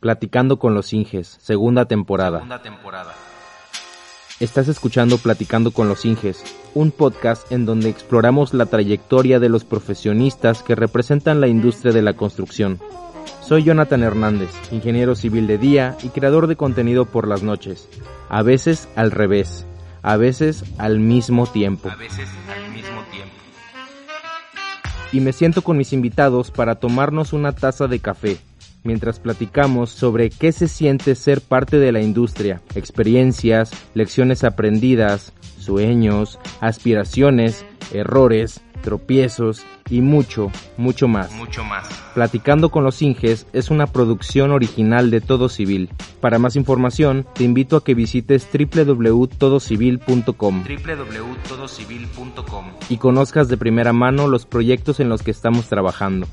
Platicando con los Inges, segunda temporada. Estás escuchando Platicando con los Inges, un podcast en donde exploramos la trayectoria de los profesionistas que representan la industria de la construcción. Soy Jonathan Hernández, ingeniero civil de día y creador de contenido por las noches. A veces al revés, a veces al mismo tiempo. A veces al mismo tiempo. Y me siento con mis invitados para tomarnos una taza de café mientras platicamos sobre qué se siente ser parte de la industria, experiencias, lecciones aprendidas, sueños, aspiraciones, errores, tropiezos y mucho, mucho más. Mucho más. Platicando con los Inges es una producción original de Todo Civil. Para más información, te invito a que visites www.todocivil.com www.todocivil.com y conozcas de primera mano los proyectos en los que estamos trabajando.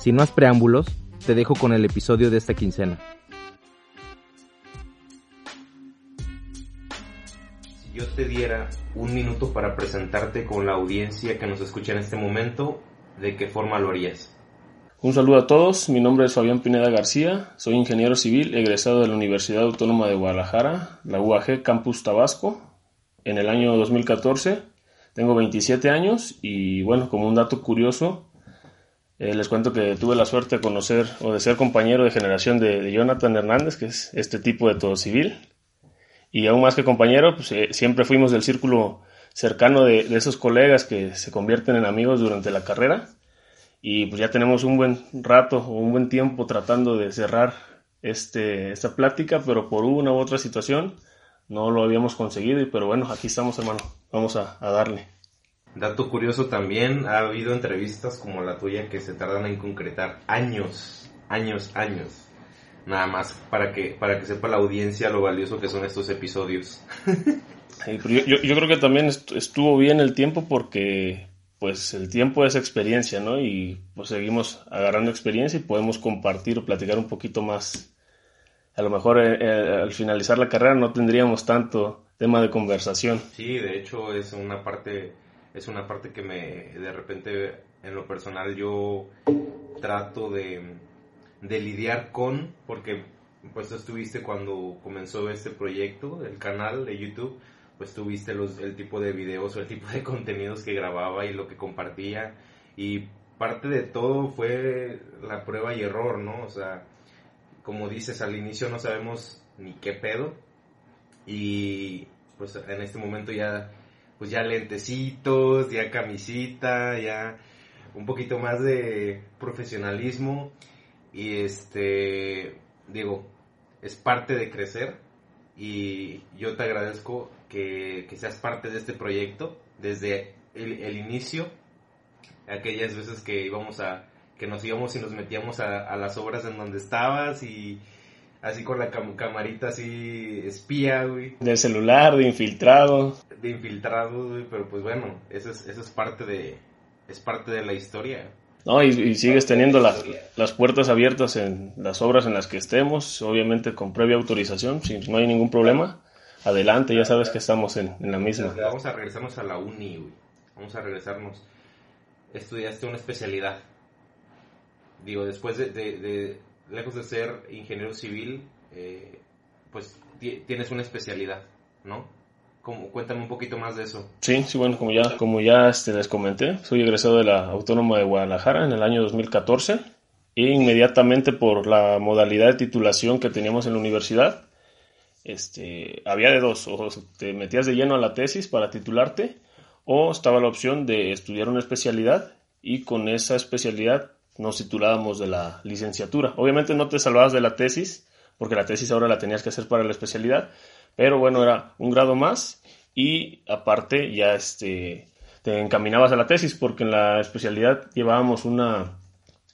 Sin más preámbulos, te dejo con el episodio de esta quincena. Si yo te diera un minuto para presentarte con la audiencia que nos escucha en este momento, ¿de qué forma lo harías? Un saludo a todos, mi nombre es Fabián Pineda García, soy ingeniero civil egresado de la Universidad Autónoma de Guadalajara, la UAG Campus Tabasco, en el año 2014. Tengo 27 años y bueno, como un dato curioso, eh, les cuento que tuve la suerte de conocer o de ser compañero de generación de, Jonathan Hernández, que es este tipo de todo civil. Y aún más que compañero, pues, eh, siempre fuimos del círculo cercano de, esos colegas que se convierten en amigos durante la carrera. Y pues ya tenemos un buen rato o un buen tiempo tratando de cerrar este, esta plática, pero por una u otra situación no lo habíamos conseguido. Pero bueno, aquí estamos, hermano. Vamos a darle. Dato curioso también, ha habido entrevistas como la tuya que se tardan en concretar años, años, años. Nada más para que, para que sepa la audiencia lo valioso que son estos episodios. yo, creo que también estuvo bien el tiempo porque pues el tiempo es experiencia, ¿no? Y pues seguimos agarrando experiencia y podemos compartir o platicar un poquito más. A lo mejor eh, eh, al finalizar la carrera no tendríamos tanto tema de conversación. Sí, de hecho es una parte es una parte que me, de repente, en lo personal, yo trato de, de lidiar con, porque pues tú estuviste cuando comenzó este proyecto, el canal de YouTube, pues tuviste los, el tipo de videos o el tipo de contenidos que grababa y lo que compartía. Y parte de todo fue la prueba y error, ¿no? O sea, como dices, al inicio no sabemos ni qué pedo. Y pues en este momento ya pues ya lentecitos, ya camisita, ya un poquito más de profesionalismo. Y este, digo, es parte de crecer. Y yo te agradezco que, seas parte de este proyecto desde el, inicio, aquellas veces que íbamos a, que nos íbamos y nos metíamos a, a las obras en donde estabas y así con la camarita así espía, güey. Del celular, de infiltrado. De infiltrado, güey, pero pues bueno, eso es, eso es parte de, es parte de la historia. No, y, sigues teniendo las, las puertas abiertas en las obras en las que estemos, obviamente con previa autorización, si no hay ningún problema. Adelante, ya sabes que estamos en, la misma. Vamos a regresarnos a la uni, güey. Vamos a regresarnos. Estudiaste una especialidad. Digo, después de lejos de ser ingeniero civil, eh, pues tienes una especialidad, ¿no? Como, cuéntame un poquito más de eso. Sí, sí, bueno, como ya, como ya este, les comenté, soy egresado de la Autónoma de Guadalajara en el año 2014 e inmediatamente por la modalidad de titulación que teníamos en la universidad, este, había de dos, o te metías de lleno a la tesis para titularte o estaba la opción de estudiar una especialidad y con esa especialidad nos titulábamos de la licenciatura. Obviamente no te salvabas de la tesis, porque la tesis ahora la tenías que hacer para la especialidad, pero bueno, era un grado más y aparte ya este, te encaminabas a la tesis, porque en la especialidad llevábamos una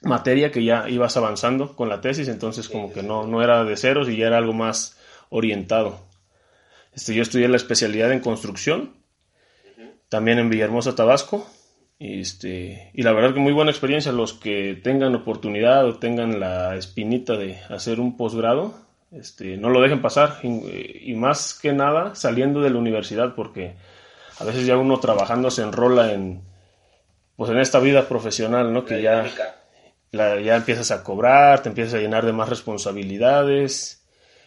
materia que ya ibas avanzando con la tesis, entonces como que no, no era de ceros y ya era algo más orientado. Este, yo estudié la especialidad en construcción, también en Villahermosa, Tabasco, este, y la verdad que muy buena experiencia. Los que tengan oportunidad o tengan la espinita de hacer un posgrado, este, no lo dejen pasar. Y, más que nada saliendo de la universidad, porque a veces ya uno trabajando se enrola en, pues en esta vida profesional, ¿no? Que ya, ya empiezas a cobrar, te empiezas a llenar de más responsabilidades,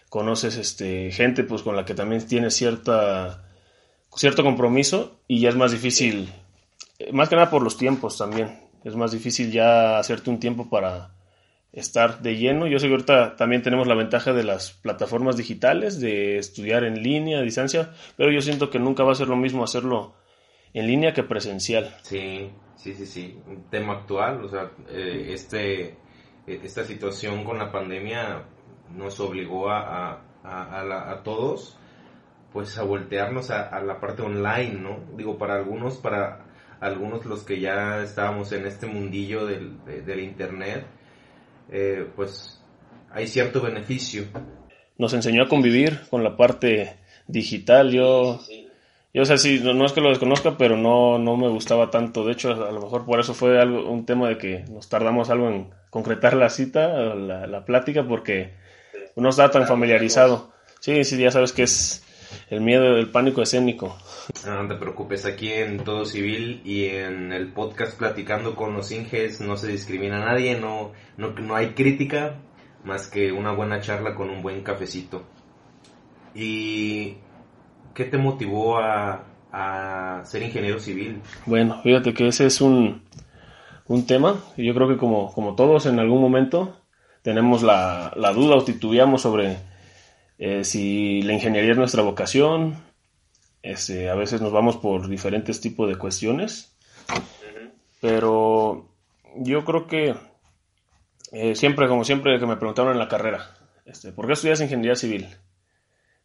conoces este, gente pues con la que también tienes cierta, cierto compromiso y ya es más difícil, más que nada por los tiempos también, es más difícil ya hacerte un tiempo para estar de lleno. Yo sé que ahorita también tenemos la ventaja de las plataformas digitales, de estudiar en línea, a distancia, pero yo siento que nunca va a ser lo mismo hacerlo en línea que presencial. Sí, sí, sí, sí. Un tema actual, o sea, eh, este, eh, esta situación con la pandemia nos obligó a, a, a, todos pues a voltearnos a, la parte online, ¿no? Digo, para algunos, para algunos los que ya estábamos en este mundillo del, del internet, eh, pues hay cierto beneficio. Nos enseñó a convivir con la parte digital. Yo, yo sé, sí, no, es que lo desconozca, pero no, no me gustaba tanto. De hecho, a lo mejor por eso fue algo, un tema de que nos tardamos algo en concretar la cita, la, la plática, porque no está tan familiarizado. Sí, sí, ya sabes que es el miedo, el pánico escénico. No, te preocupes, aquí en Todo Civil y en el podcast Platicando con los Inges no se discrimina a nadie, no, no, no hay crítica más que una buena charla con un buen cafecito. ¿Y qué te motivó a, a ser ingeniero civil? Bueno, fíjate que ese es un, un tema, yo creo que como, como todos en algún momento tenemos la, la duda o titubeamos sobre eh, si la ingeniería es nuestra vocación, este, a veces nos vamos por diferentes tipos de cuestiones, pero yo creo que eh, siempre, como siempre, que me preguntaron en la carrera, este, ¿por qué estudias ingeniería civil?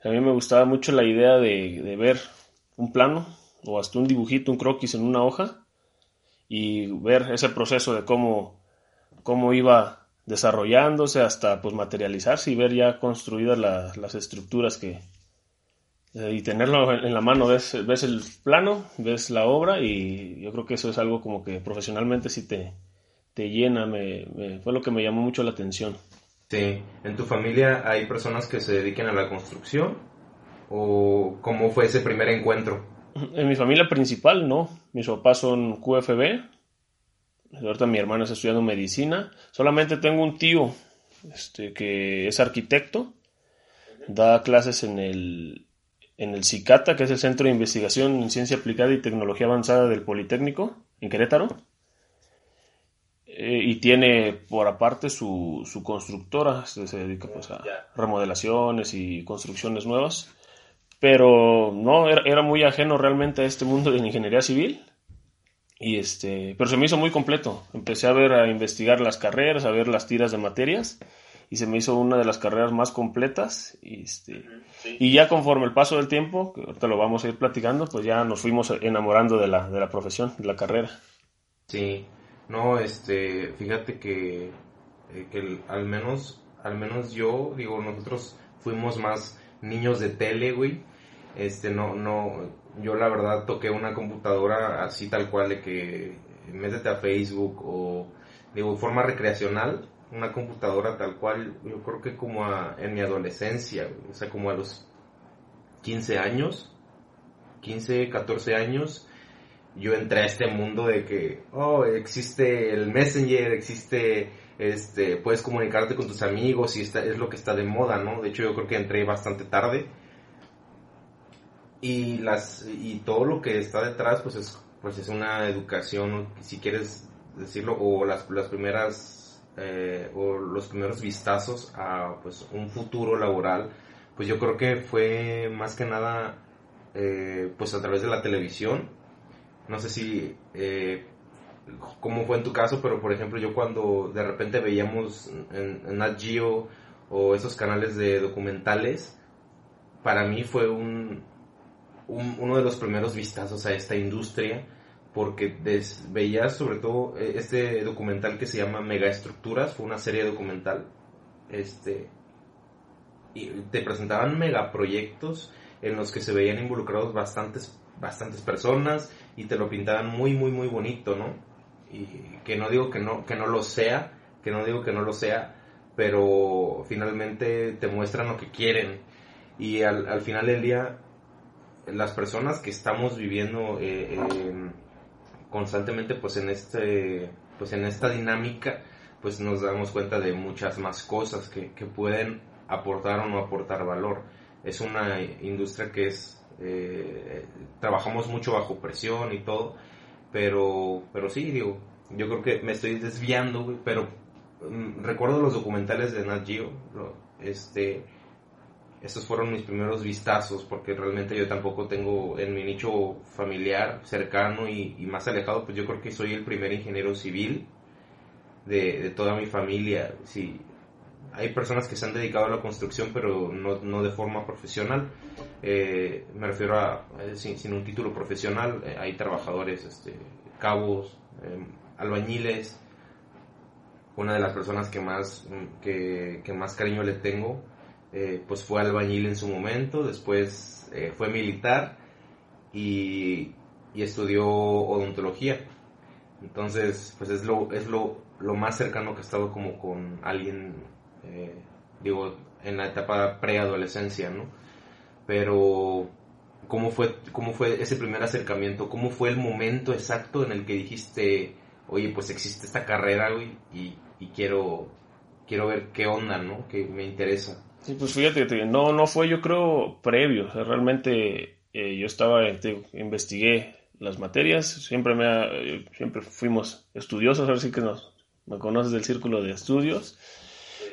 A mí me gustaba mucho la idea de, de ver un plano o hasta un dibujito, un croquis en una hoja y ver ese proceso de cómo, cómo iba desarrollándose hasta pues materializarse y ver ya construidas las estructuras que eh, y tenerlo en la mano. Ves, ves el plano ves la obra y yo creo que eso es algo como que profesionalmente sí te, te llena. Me, fue lo que me llamó mucho la atención. Sí. En tu familia hay personas que se dediquen a la construcción o cómo fue ese primer encuentro en mi familia principal no. Mis papás son QFB Ahorita mi hermano está estudiando medicina. Solamente tengo un tío este, que es arquitecto. Da clases en el, en el CICATA, que es el Centro de Investigación en Ciencia Aplicada y Tecnología Avanzada del Politécnico, en Querétaro. Eh, y tiene por aparte su, su constructora, se, dedica pues, a remodelaciones y construcciones nuevas. Pero no, era, era muy ajeno realmente a este mundo de la ingeniería civil y este, pero se me hizo muy completo. Empecé a ver, a investigar las carreras, a ver las tiras de materias y se me hizo una de las carreras más completas. Y, este, y ya conforme el paso del tiempo, que ahorita lo vamos a ir platicando, pues ya nos fuimos enamorando de la, de la profesión, de la carrera. Sí, no, este, fíjate que, eh, que al menos, al menos yo, digo, nosotros fuimos más niños de tele, güey. Este, no, no, yo la verdad toqué una computadora así tal cual de que métete a Facebook o de forma recreacional, una computadora tal cual, yo creo que como en mi adolescencia, o sea, como a los 15 años, 15, 14 años, yo entré a este mundo de que, oh, existe el Messenger, existe, este, puedes comunicarte con tus amigos y está, es lo que está de moda, ¿no? De hecho, yo creo que entré bastante tarde y las y todo lo que está detrás pues es pues es una educación si quieres decirlo o las, las primeras eh, o los primeros vistazos a pues un futuro laboral pues yo creo que fue más que nada eh, pues a través de la televisión. No sé si eh, cómo fue en tu caso pero por ejemplo yo cuando de repente veíamos en, en Nat Geo o esos canales de documentales para mí fue un uno de los primeros vistazos a esta industria porque veías sobre todo eh, este documental que se llama Megaestructuras, fue una serie documental, este, y te presentaban megaproyectos en los que se veían involucrados bastantes, bastantes personas y te lo pintaban muy, muy, muy bonito, ¿no? Y que no digo que no, que no lo sea, que no digo que no lo sea, pero finalmente te muestran lo que quieren y al, al final del día las personas que estamos viviendo eh, constantemente pues en este pues en esta dinámica pues nos damos cuenta de muchas más cosas que, que pueden aportar o no aportar valor. Es una industria que es, eh, trabajamos mucho bajo presión y todo, pero, pero sí, digo, yo creo que me estoy desviando, pero mm, recuerdo los documentales de Nat Geo, este, estos fueron mis primeros vistazos, porque realmente yo tampoco tengo en mi nicho familiar cercano y, más alejado, pues yo creo que soy el primer ingeniero civil de, de toda mi familia. Sí, hay personas que se han dedicado a la construcción, pero no, no de forma profesional. Eh, me refiero a, eh, sin, un título profesional, eh, hay trabajadores, este, cabos, albañiles. Una de las personas que más, que, que más cariño le tengo, pues fue albañil en su momento, después fue militar y, y, estudió odontología. Entonces, pues es lo, es lo, lo más cercano que he estado como con alguien eh, digo, en la etapa preadolescencia, ¿no? Pero, ¿cómo fue, ¿cómo fue ese primer acercamiento? ¿Cómo fue el momento exacto en el que dijiste, oye, pues existe esta carrera, güey, y, quiero, quiero ver qué onda, ¿no? Que me interesa. Sí, pues fíjate que no, no fue yo creo previo, realmente eh, yo estaba, investigué las materias, siempre me eh, siempre fuimos estudiosos, ahora sí que nos, me conoces del círculo de estudios,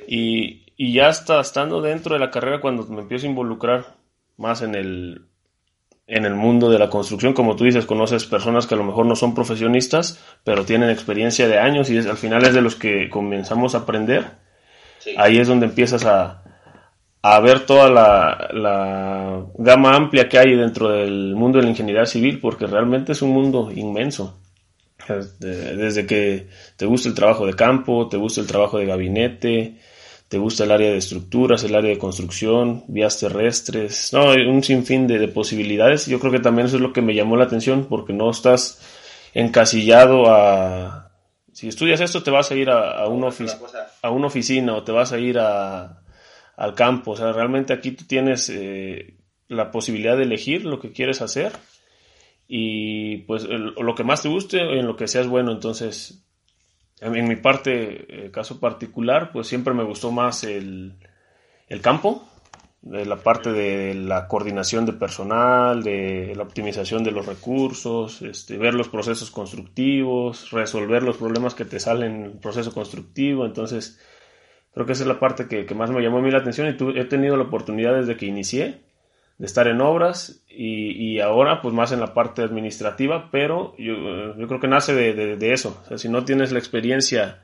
y, y ya está estando dentro de la carrera cuando me empiezo a involucrar más en el, en el mundo de la construcción, como tú dices, conoces personas que a lo mejor no son profesionistas, pero tienen experiencia de años y al final es de los que comenzamos a aprender. Ahí es donde empiezas a, a ver toda la, la, gama amplia que hay dentro del mundo de la ingeniería civil, porque realmente es un mundo inmenso. Desde que te gusta el trabajo de campo, te gusta el trabajo de gabinete, te gusta el área de estructuras, el área de construcción, vías terrestres, no, un sinfín de, posibilidades. Yo creo que también eso es lo que me llamó la atención porque no estás encasillado a... Si estudias esto te vas a ir a, una, a una oficina o te vas a ir a, al campo. O sea, realmente aquí tú tienes eh, la posibilidad de elegir lo que quieres hacer y pues lo que más te guste en lo que seas bueno. Entonces, en mi parte, eh, caso particular, pues siempre me gustó más el, el campo, de la parte de la coordinación de personal, de la optimización de los recursos, este, ver los procesos constructivos, resolver los problemas que te salen en el proceso constructivo. Entonces, creo que esa es la parte que, más me llamó a mí la atención y he tenido la oportunidad desde que inicié de estar en obras y, ahora pues más en la parte administrativa, pero yo, yo creo que nace de, eso. O sea, si no tienes la experiencia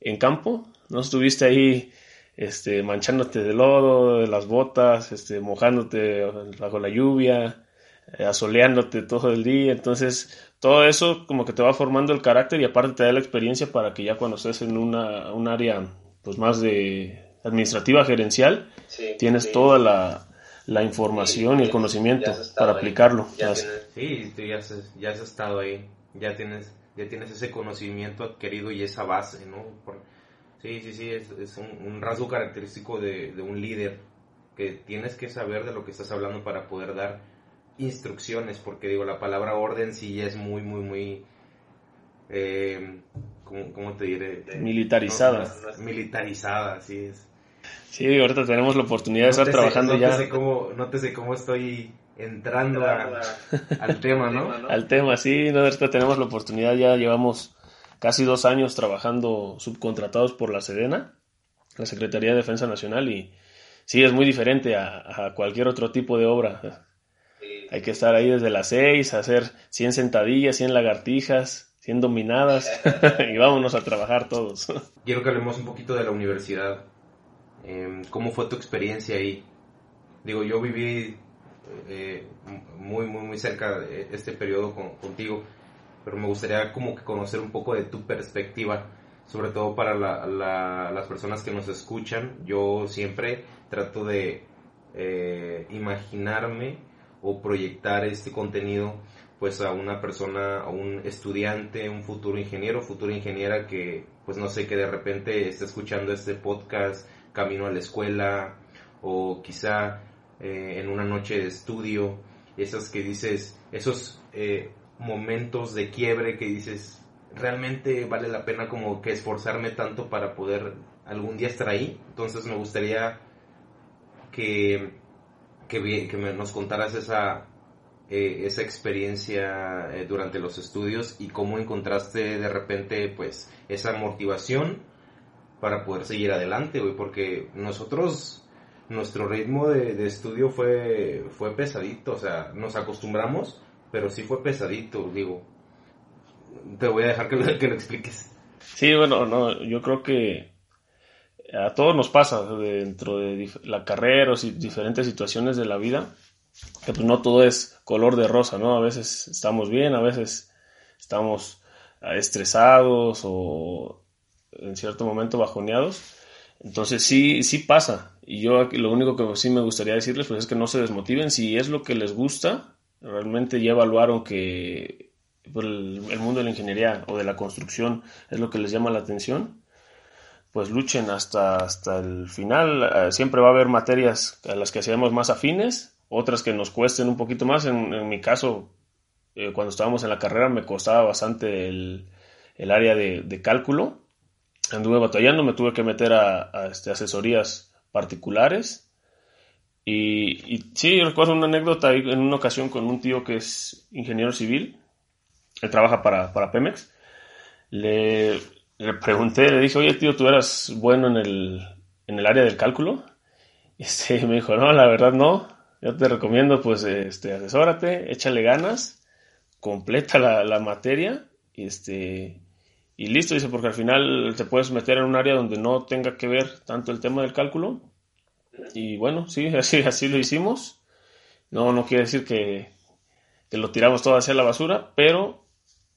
en campo, no estuviste ahí este, manchándote de lodo, de las botas, este, mojándote bajo la lluvia, eh, asoleándote todo el día, entonces todo eso como que te va formando el carácter y aparte te da la experiencia para que ya cuando estés en una, un área pues más de administrativa gerencial, tienes toda la, la información y el conocimiento para aplicarlo. sí, tú ya has, ya has estado ahí, ya tienes, ya tienes ese conocimiento adquirido y esa base, ¿no? sí, sí, sí, es, es un, rasgo característico de, de, un líder, que tienes que saber de lo que estás hablando para poder dar instrucciones, porque digo, la palabra orden sí es muy, muy, muy... Eh, ¿cómo, te diré? Militarizada. militarizada, sí es Sí, ahorita tenemos la oportunidad de estar trabajando no ya. Te sé cómo, no te sé cómo estoy entrando al tema, ¿no? Al tema, sí, no, ahorita tenemos la oportunidad, ya llevamos casi dos años trabajando subcontratados por la Sedena, la Secretaría de Defensa Nacional, y sí, es muy diferente a, cualquier otro tipo de obra. Hay que estar ahí desde las seis, hacer 100 sentadillas, 100 lagartijas, 100 dominadas, y vámonos a trabajar todos. Quiero que hablemos un poquito de la universidad Em, ¿Cómo fue tu experiencia ahí? Digo, yo viví eh, muy, muy, muy cerca de este periodo contigo, pero me gustaría como que conocer un poco de tu perspectiva, sobre todo para las personas que nos escuchan. Yo siempre trato de eh, imaginarme o proyectar este contenido pues a una persona, a un estudiante, un futuro ingeniero, futura ingeniera que pues no sé, que de repente esté escuchando este podcast camino a la escuela o quizá eh, en una noche de estudio, esas que dices, esos eh, momentos de quiebre que dices, realmente vale la pena como que esforzarme tanto para poder algún día estar ahí. Entonces me gustaría que, que, que nos contaras esa, eh, esa experiencia eh, durante los estudios y cómo encontraste de repente pues esa motivación para poder seguir adelante, güey, porque nosotros, nuestro ritmo de, estudio fue, fue pesadito, o sea, nos acostumbramos, pero sí fue pesadito, digo. Te voy a dejar que lo, que lo expliques. Sí, bueno, no, yo creo que a todos nos pasa dentro de la carrera o diferentes situaciones de la vida, que pues no todo es color de rosa, ¿no? A veces estamos bien, a veces estamos estresados o en cierto momento bajoneados. Entonces sí, sí pasa. Y yo lo único que sí me gustaría decirles pues es que no se desmotiven. Si es lo que les gusta, realmente ya evaluaron que pues, el, el mundo de la ingeniería o de la construcción es lo que les llama la atención, pues luchen hasta, hasta el final. Eh, siempre va a haber materias a las que seamos más afines, otras que nos cuesten un poquito más. En, mi caso, eh, cuando estábamos en la carrera me costaba bastante el, el área de, de, cálculo. Anduve batallando, me tuve que meter a, a este, asesorías particulares. Y, y, sí, recuerdo una anécdota en una ocasión con un tío que es ingeniero civil, él trabaja para, para Pemex. Le, le pregunté, le dije, oye tío, ¿tú eras bueno en el, en el área del cálculo? Este, me dijo, no, la verdad no. Yo te recomiendo, pues, este, asesórate, échale ganas, completa la, la materia y este, y listo, dice, porque al final te puedes meter en un área donde no tenga que ver tanto el tema del cálculo. Y bueno, sí, así, así lo hicimos. No, no quiere decir que, que lo tiramos todo hacia la basura, pero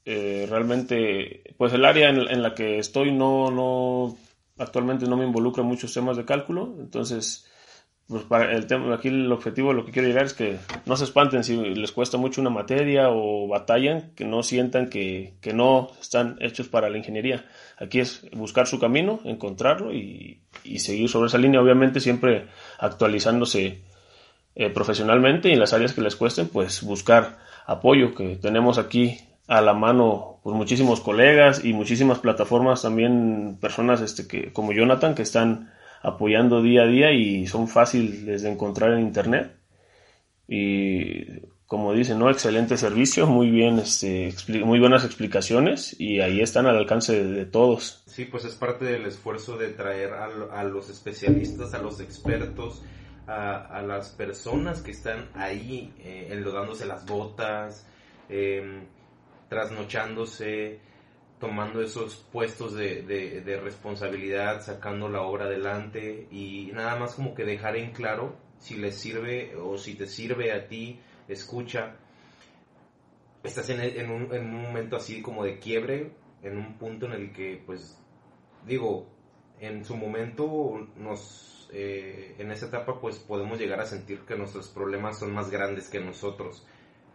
eh, realmente, pues el área en, la que estoy no, no, actualmente no me involucra en muchos temas de cálculo, entonces, pues para el tema, aquí el objetivo, lo que quiero llegar es que no se espanten si les cuesta mucho una materia o batallan, que no sientan que, que no están hechos para la ingeniería. Aquí es buscar su camino, encontrarlo y, y seguir sobre esa línea, obviamente siempre actualizándose eh, profesionalmente y en las áreas que les cuesten, pues buscar apoyo que tenemos aquí a la mano pues muchísimos colegas y muchísimas plataformas también personas este que como Jonathan que están apoyando día a día y son fáciles de encontrar en internet. Y como dicen no excelente servicio muy bien este muy buenas explicaciones y ahí están al alcance de, todos. Sí pues es parte del esfuerzo de traer a, los especialistas a los expertos a, las personas que están ahí eh, enlodándose las botas eh, trasnochándose, tomando esos puestos de, de, responsabilidad, sacando la obra adelante y nada más como que dejar en claro si les sirve o si te sirve a ti, escucha. Estás en, en, un, en un momento así como de quiebre, en un punto en el que, pues, digo, en su momento nos, eh, en esa etapa, pues podemos llegar a sentir que nuestros problemas son más grandes que nosotros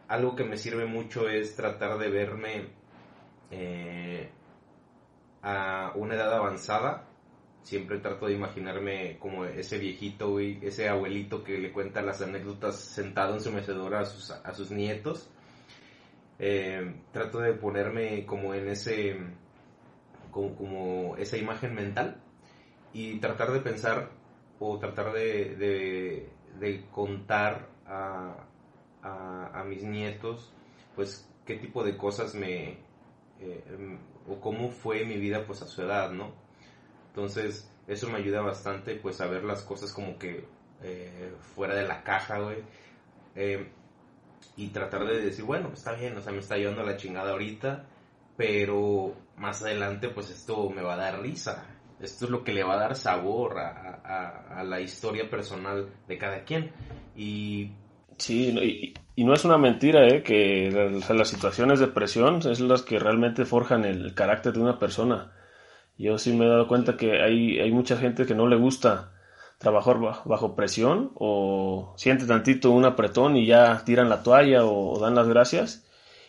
algo que me sirve mucho es tratar de verme eh, a una edad avanzada. Siempre trato de imaginarme como ese viejito, ese abuelito que le cuenta las anécdotas sentado en su mecedora a sus, a sus nietos. Eh, trato de ponerme como en ese, como, esa imagen mental y tratar de pensar o tratar de, de, contar a, a, mis nietos, pues qué tipo de cosas me, eh, o cómo fue mi vida pues a su edad, ¿no? Entonces, eso me ayuda bastante pues a ver las cosas como que eh, fuera de la caja, güey. Eh, y tratar de decir, bueno, pues está bien, o sea, me está llevando la chingada ahorita, pero más adelante pues esto me va a dar risa. Esto es lo que le va a dar sabor a, a, la historia personal de cada quien. Y Sí, y, no es una mentira, ¿eh? que las, situaciones de presión es las que realmente forjan el carácter de una persona. Yo sí me he dado cuenta que hay, hay mucha gente que no le gusta trabajar bajo, presión o siente tantito un apretón y ya tiran la toalla o, dan las gracias.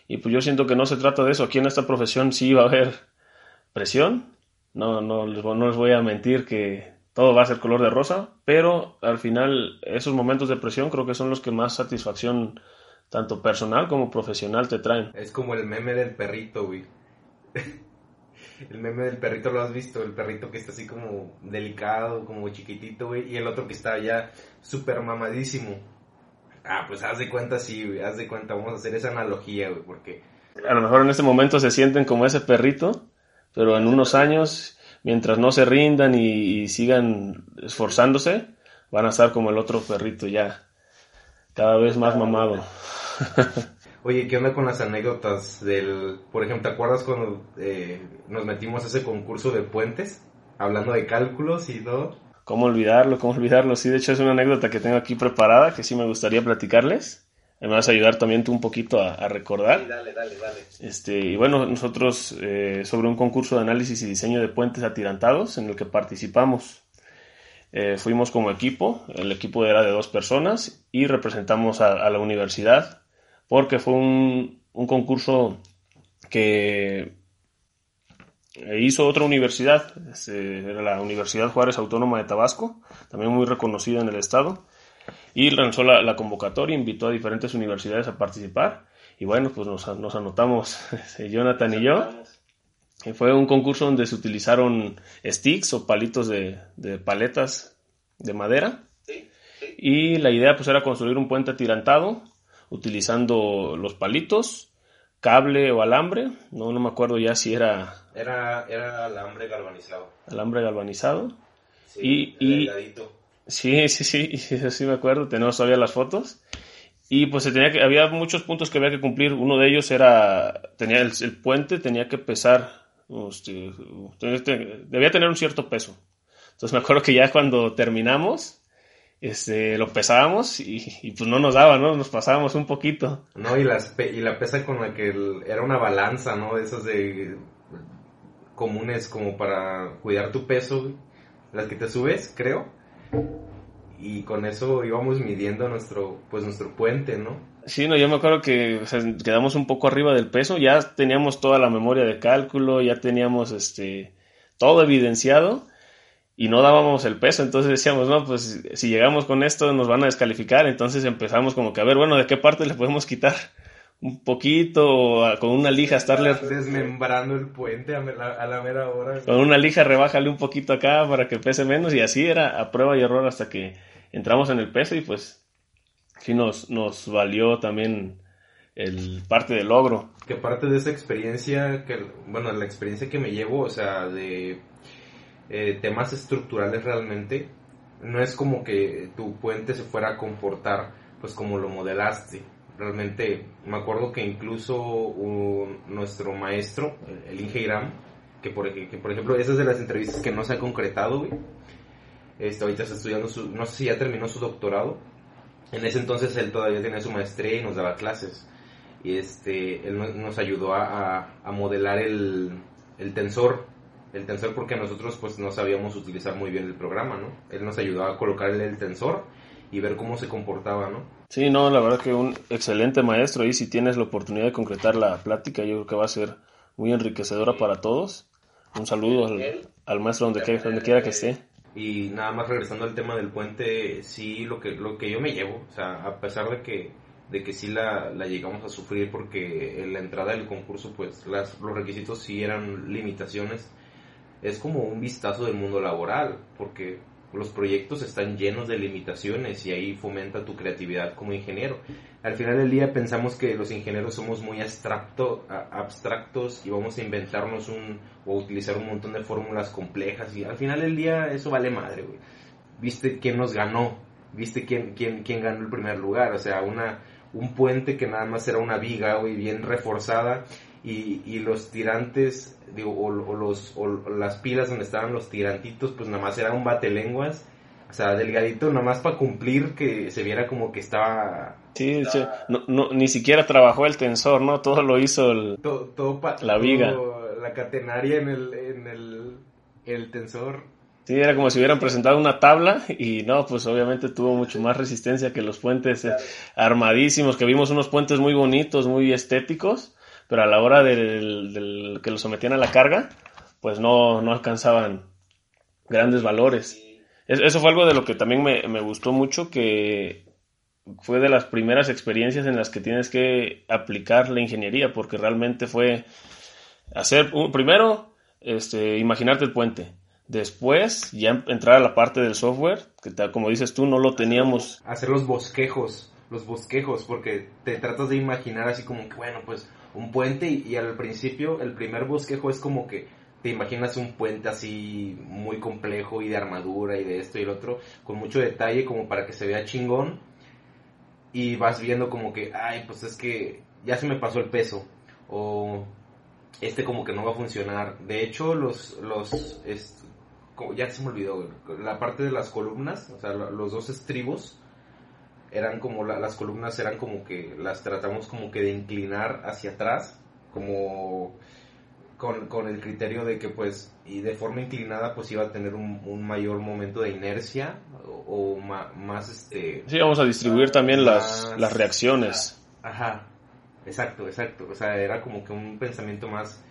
Y pues yo siento que no se trata de eso. Aquí en esta profesión sí va a haber presión. No, no, no les voy a mentir que todo va a ser color de rosa, pero al final esos momentos de presión creo que son los que más satisfacción tanto personal como profesional te traen. Es como el meme del perrito, güey. el meme del perrito lo has visto, el perrito que está así como delicado, como chiquitito, güey, y el otro que está ya súper mamadísimo. Ah, pues haz de cuenta, sí, güey, haz de cuenta, vamos a hacer esa analogía, güey, porque... A lo mejor en este momento se sienten como ese perrito, pero en unos años, mientras no se rindan y, y sigan esforzándose, van a estar como el otro perrito ya, cada vez más mamado. Oye, ¿qué onda con las anécdotas del... Por ejemplo, ¿te acuerdas cuando eh, nos metimos a ese concurso de puentes? Hablando de cálculos y todo. ¿Cómo olvidarlo? ¿Cómo olvidarlo? Sí, de hecho es una anécdota que tengo aquí preparada que sí me gustaría platicarles. Me vas a ayudar también tú un poquito a, a recordar. Sí, dale, dale, dale. Este, y bueno, nosotros eh, sobre un concurso de análisis y diseño de puentes atirantados en el que participamos. Eh, fuimos como equipo, el equipo era de dos personas y representamos a, a la universidad porque fue un, un concurso que hizo otra universidad, este, era la Universidad Juárez Autónoma de Tabasco, también muy reconocida en el estado, y lanzó la, la convocatoria, invitó a diferentes universidades a participar, y bueno, pues nos, nos anotamos Jonathan y yo. Y fue un concurso donde se utilizaron sticks o palitos de, de paletas de madera. Y la idea pues era construir un puente atirantado utilizando los palitos, cable o alambre. No, no me acuerdo ya si era Era, era alambre galvanizado. alambre galvanizado. Sí, Y- delgadito. Sí, sí, sí, sí, sí me acuerdo, tenemos todavía las fotos. Y pues se tenía que, había muchos puntos que había que cumplir. Uno de ellos era, tenía el, puente tenía que pesar, este, tenía que- debía tener un cierto peso. Entonces me acuerdo que ya cuando terminamos, este, lo pesábamos y, pues no nos daba, ¿no? Nos pasábamos un poquito. No, y, las y la pesa con la que era una balanza, ¿no? Esas de comunes como para cuidar tu peso, las que te subes, creo. Y con eso íbamos midiendo nuestro, pues nuestro puente, ¿no? Sí, no, yo me acuerdo que quedamos un poco arriba del peso, ya teníamos toda la memoria de cálculo, ya teníamos este todo evidenciado y no dábamos el peso, entonces decíamos, no, pues si llegamos con esto nos van a descalificar, entonces empezamos como que a ver, bueno, ¿de qué parte le podemos quitar? Un poquito, con una lija, estarle, Desmembrando el puente a, la, a la mera hora. con una lija rebájale un poquito acá para que pese menos y así era a prueba y error hasta que entramos en el peso y pues sí nos, nos valió también el parte del logro. Que parte de esa experiencia, que bueno, la experiencia que me llevo, o sea, de eh, temas estructurales realmente, no es como que tu puente se fuera a comportar pues como lo modelaste. Realmente me acuerdo que incluso un- nuestro maestro, el, Inge Iram, que por, que por ejemplo, esas de las entrevistas que no se ha concretado, güey. Este, ahorita está estudiando su, no sé si ya terminó su doctorado. En ese entonces él todavía tenía su maestría y nos daba clases y este él no- nos ayudó a, a- a modelar el, el tensor el tensor porque nosotros pues no sabíamos utilizar muy bien el programa no él nos ayudó a colocarle el tensor y ver cómo se comportaba no Sí, no, la verdad que un excelente maestro y si tienes la oportunidad de concretar la plática, yo creo que va a ser muy enriquecedora para todos. Un saludo al, al maestro donde, que- donde quiera que esté. y nada más regresando al tema del puente sí lo que lo que yo me llevo o sea a pesar de que de que sí la, la llegamos a sufrir porque en la entrada del concurso pues las, los requisitos sí eran limitaciones es como un vistazo del mundo laboral, porque los proyectos están llenos de limitaciones y ahí fomenta tu creatividad como ingeniero. Al final del día pensamos que los ingenieros somos muy abstracto, abstractos y vamos a inventarnos un o utilizar un montón de fórmulas complejas y al final del día eso vale madre. ¿Viste quién nos ganó? ¿Viste quién, quién, quién ganó el primer lugar? O sea, una, un puente que nada más era una viga, bien reforzada y, y los tirantes, digo, o, o los, o las pilas donde estaban los tirantitos, pues nada más era un batelenguas, o sea, delgadito, nada más para cumplir que se viera como que estaba Sí, no, no, ni siquiera trabajó el tensor, ¿no? Todo lo hizo el... todo, todo pa- La viga. todo la catenaria en el, en el, el tensor. Sí, era como si hubieran presentado una tabla y no, pues obviamente tuvo mucho más resistencia que los puentes eh, armadísimos, que vimos unos puentes muy bonitos, muy estéticos, pero a la hora del, del- que los sometían a la carga, pues no, no alcanzaban grandes valores. Es- Eso fue algo de lo que también me, me gustó mucho, que fue de las primeras experiencias en las que tienes que aplicar la ingeniería, porque realmente fue hacer, primero, este, imaginarte el puente. Después, ya entrar a la parte del software, que como dices tú, no lo teníamos. Hacer los bosquejos, los bosquejos, porque te tratas de imaginar así como que, bueno, pues un puente y, al principio el primer bosquejo es como que te imaginas un puente así muy complejo y de armadura y de esto y el otro, con mucho detalle como para que se vea chingón y vas viendo como que, ay, pues es que ya se me pasó el peso o este como que no va a funcionar. De hecho, los, los, ya se me olvidó, la parte de las columnas, o sea, los dos estribos, eran como, las columnas eran como que las tratamos como que de inclinar hacia atrás, como con, el criterio de que pues, y de forma inclinada pues iba a tener un, mayor momento de inercia o, más, este... Sí, vamos a distribuir también las, las reacciones. Ajá, exacto, exacto, o sea, era como que un pensamiento más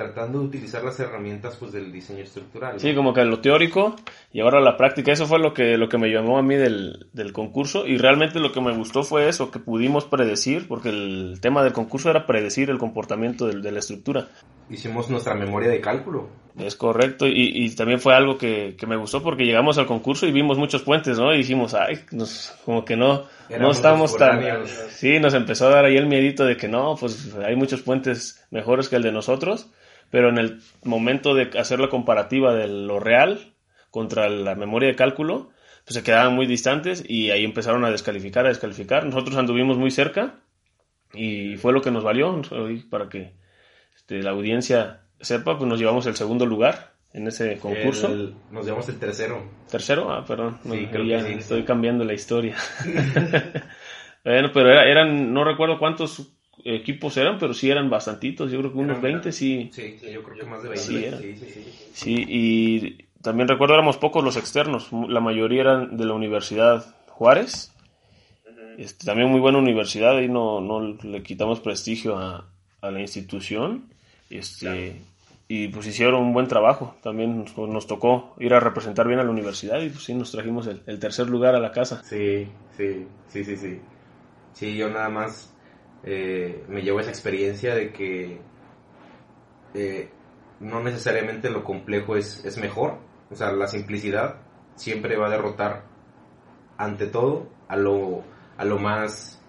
tratando de utilizar las herramientas pues del diseño estructural. Sí, como que lo teórico y ahora la práctica, eso fue lo que, lo que me llamó a mí del, del, concurso y realmente lo que me gustó fue eso, que pudimos predecir, porque el tema del concurso era predecir el comportamiento de, de la estructura. Hicimos nuestra memoria de cálculo. Es correcto, y, y también fue algo que, que, me gustó porque llegamos al concurso y vimos muchos puentes, ¿no? Y dijimos, ay, nos, como que no, no estamos tan... Sí, nos empezó a dar ahí el miedito de que no, pues hay muchos puentes mejores que el de nosotros pero en el momento de hacer la comparativa de lo real contra la memoria de cálculo, pues se quedaban muy distantes y ahí empezaron a descalificar, a descalificar. Nosotros anduvimos muy cerca y fue lo que nos valió para que este, la audiencia sepa, pues nos llevamos el segundo lugar en ese concurso. nos llevamos el tercero. ¿Tercero? Ah, perdón. estoy cambiando la historia. bueno, pero eran, no recuerdo cuántos equipos eran, pero sí eran bastantitos, yo creo que unos 20 sí. Sí, yo creo que más de 20. Sí, sí, sí, sí, y también recuerdo éramos pocos los externos, la mayoría eran de la Universidad Juárez. Este, también muy buena universidad, ahí no, no le quitamos prestigio a, a la institución. Este, Y pues hicieron un buen trabajo. También nos, tocó ir a representar bien a la universidad y pues sí nos trajimos el, el tercer lugar a la casa. Sí, sí, sí, sí, sí. Sí, yo nada más eh, me llevo esa experiencia de que eh, no necesariamente lo complejo es, es mejor, o sea, la simplicidad siempre va a derrotar ante todo a lo, a lo más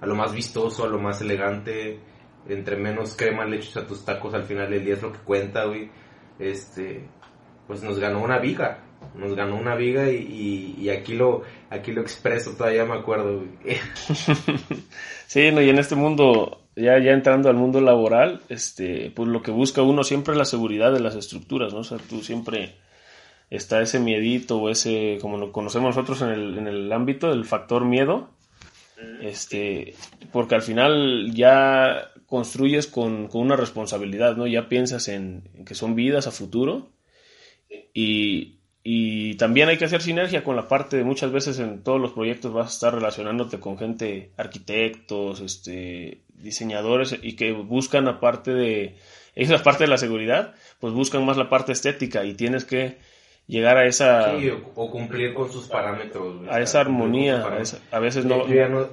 a lo más vistoso, a lo más elegante, entre menos crema le echas a tus tacos al final del día es lo que cuenta, güey. Este, pues nos ganó una viga, nos ganó una viga y, aquí lo aquí lo expreso, todavía me acuerdo. sí, no, y en este mundo, ya, ya entrando al mundo laboral, este, pues lo que busca uno siempre es la seguridad de las estructuras, ¿no? O sea, tú siempre está ese miedito o ese, como lo conocemos nosotros en el, en el ámbito, el factor miedo, este, porque al final ya construyes con, con una responsabilidad, ¿no? Ya piensas en que son vidas a futuro y, y también hay que hacer sinergia con la parte de muchas veces en todos los proyectos vas a estar relacionándote con gente, arquitectos, este, diseñadores y que buscan aparte de, ellos aparte de la seguridad, pues buscan más la parte estética y tienes que llegar a esa... Sí, o, cumplir con sus parámetros. A esa armonía, a, veces no... Yo ya no,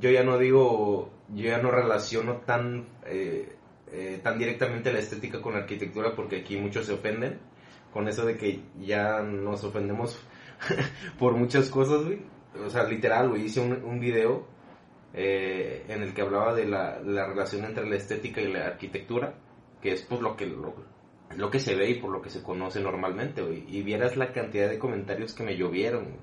yo ya no digo, yo ya no relaciono tan, eh, eh, tan directamente la estética con la arquitectura porque aquí muchos se ofenden con eso de que ya nos ofendemos por muchas cosas, güey. O sea, literal, güey, hice un, un video eh, en el que hablaba de la, la, relación entre la estética y la arquitectura, que es pues lo que, lo, que se ve y por lo que se conoce normalmente, güey. Y vieras la cantidad de comentarios que me llovieron,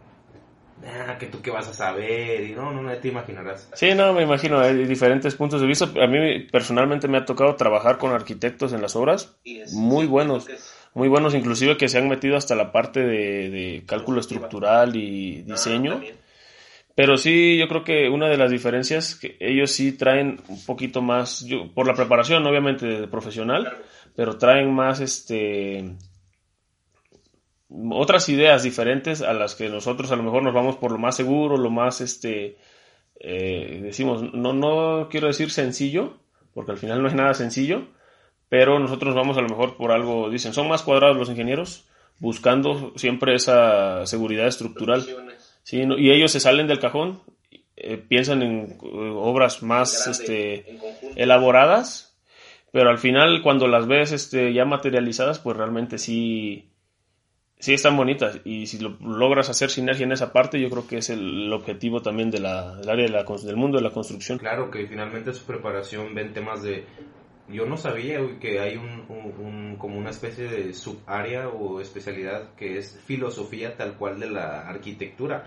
Ah, que tú qué vas a saber, y no, no, no te imaginarás. Sí, no, me imagino, hay diferentes puntos de vista. A mí personalmente me ha tocado trabajar con arquitectos en las obras, muy buenos muy buenos, inclusive que se han metido hasta la parte de, cálculo estructural y diseño. Pero sí, yo creo que una de las diferencias que ellos sí traen un poquito más, yo, por la preparación obviamente de profesional, pero traen más este otras ideas diferentes a las que nosotros a lo mejor nos vamos por lo más seguro, lo más este eh, decimos, no, no quiero decir sencillo, porque al final no es nada sencillo, pero nosotros vamos a lo mejor por algo, dicen, son más cuadrados los ingenieros, buscando siempre esa seguridad estructural. Sí, y ellos se salen del cajón, eh, piensan en eh, obras más este, elaboradas, pero al final cuando las ves este, ya materializadas, pues realmente sí, sí están bonitas y si lo, logras hacer sinergia en esa parte, yo creo que es el, objetivo también de la, del área de la, del mundo de la construcción. Claro que finalmente su preparación ven temas de... Yo no sabía que hay un, como una especie de subárea o especialidad que es filosofía tal cual de la arquitectura.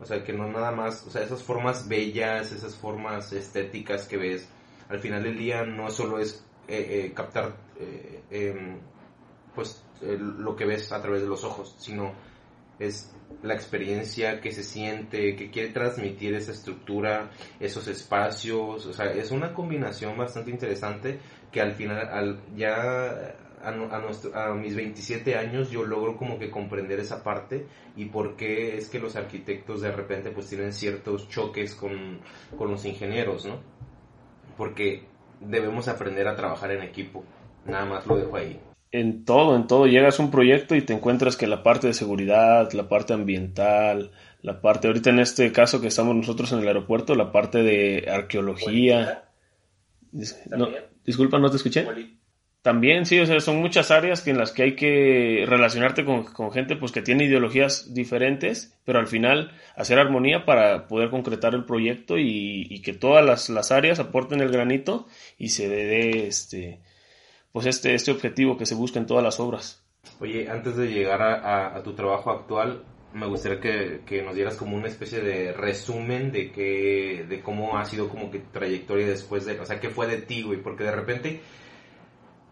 O sea, que no nada más, o sea, esas formas bellas, esas formas estéticas que ves, al final del día no solo es eh, eh, captar eh, em, pues lo que ves a través de los ojos, sino es la experiencia que se siente, que quiere transmitir esa estructura, esos espacios, o sea, es una combinación bastante interesante que al final, al, ya a, nuestro, a, mis 27 años yo logro como que comprender esa parte y por qué es que los arquitectos de repente pues tienen ciertos choques con, con los ingenieros, ¿no? Porque debemos aprender a trabajar en equipo, nada más lo dejo ahí en todo, en todo. Llegas a un proyecto y te encuentras que la parte de seguridad, la parte ambiental, la parte, ahorita en este caso que estamos nosotros en el aeropuerto, la parte de arqueología. disculpa, no te escuché. También, sí, o sea, son muchas áreas en las que hay que relacionarte con, gente pues que tiene ideologías diferentes, pero al final hacer armonía para poder concretar el proyecto y, que todas las, las, áreas aporten el granito y se dé este, pues este, este objetivo que se busca en todas las obras. Oye, antes de llegar a, tu trabajo actual, me gustaría que, nos dieras como una especie de resumen de que, de cómo ha sido como que trayectoria después de, o sea, qué fue de ti, güey, porque de repente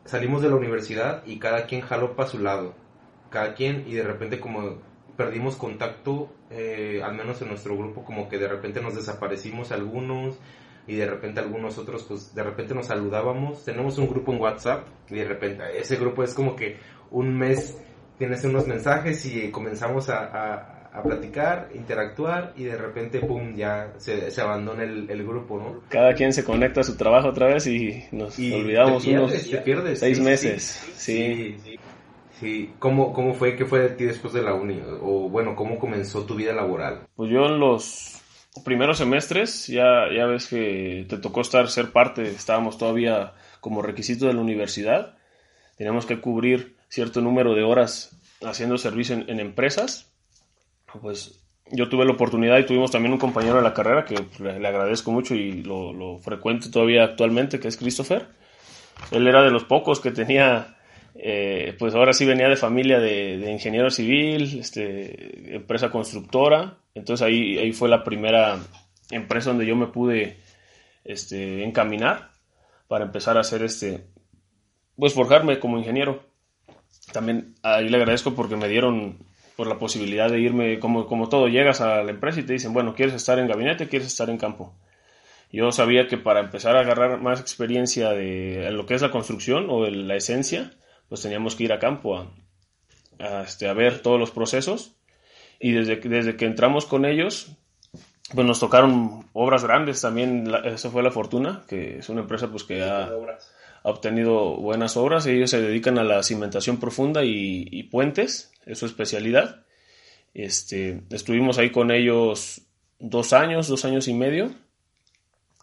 salimos de la universidad y cada quien jaló para su lado, cada quien y de repente como perdimos contacto, eh, al menos en nuestro grupo, como que de repente nos desaparecimos algunos, y de repente algunos otros, pues de repente nos saludábamos. Tenemos un grupo en WhatsApp y de repente ese grupo es como que un mes tienes unos mensajes y comenzamos a, a, platicar, interactuar y de repente, pum, ya se, se abandona el, el, grupo, ¿no? Cada quien se conecta a su trabajo otra vez y nos olvidamos unos seis meses. Sí. sí. sí. ¿Cómo, ¿Cómo fue? ¿Qué fue de ti después de la uni? O bueno, ¿cómo comenzó tu vida laboral? Pues yo en los primeros semestres, ya, ya ves que te tocó estar, ser parte, estábamos todavía como requisito de la universidad, teníamos que cubrir cierto número de horas haciendo servicio en, empresas, pues yo tuve la oportunidad y tuvimos también un compañero de la carrera que le, agradezco mucho y lo, lo, frecuento todavía actualmente, que es Christopher. Él era de los pocos que tenía, eh, pues ahora sí venía de familia de, de ingeniero civil, este, empresa constructora, entonces ahí, ahí fue la primera empresa donde yo me pude este, encaminar para empezar a hacer este, pues forjarme como ingeniero. También ahí le agradezco porque me dieron por la posibilidad de irme, como, como todo, llegas a la empresa y te dicen, bueno, ¿quieres estar en gabinete? ¿Quieres estar en campo? Yo sabía que para empezar a agarrar más experiencia de lo que es la construcción o la esencia, pues teníamos que ir a campo a, este, a ver todos los procesos. Y desde, desde que entramos con ellos, pues nos tocaron obras grandes también, esa fue la fortuna, que es una empresa pues que ha, obtenido buenas obras, ellos se dedican a la cimentación profunda y, puentes, es su especialidad. Este, estuvimos ahí con ellos dos años, dos años y medio,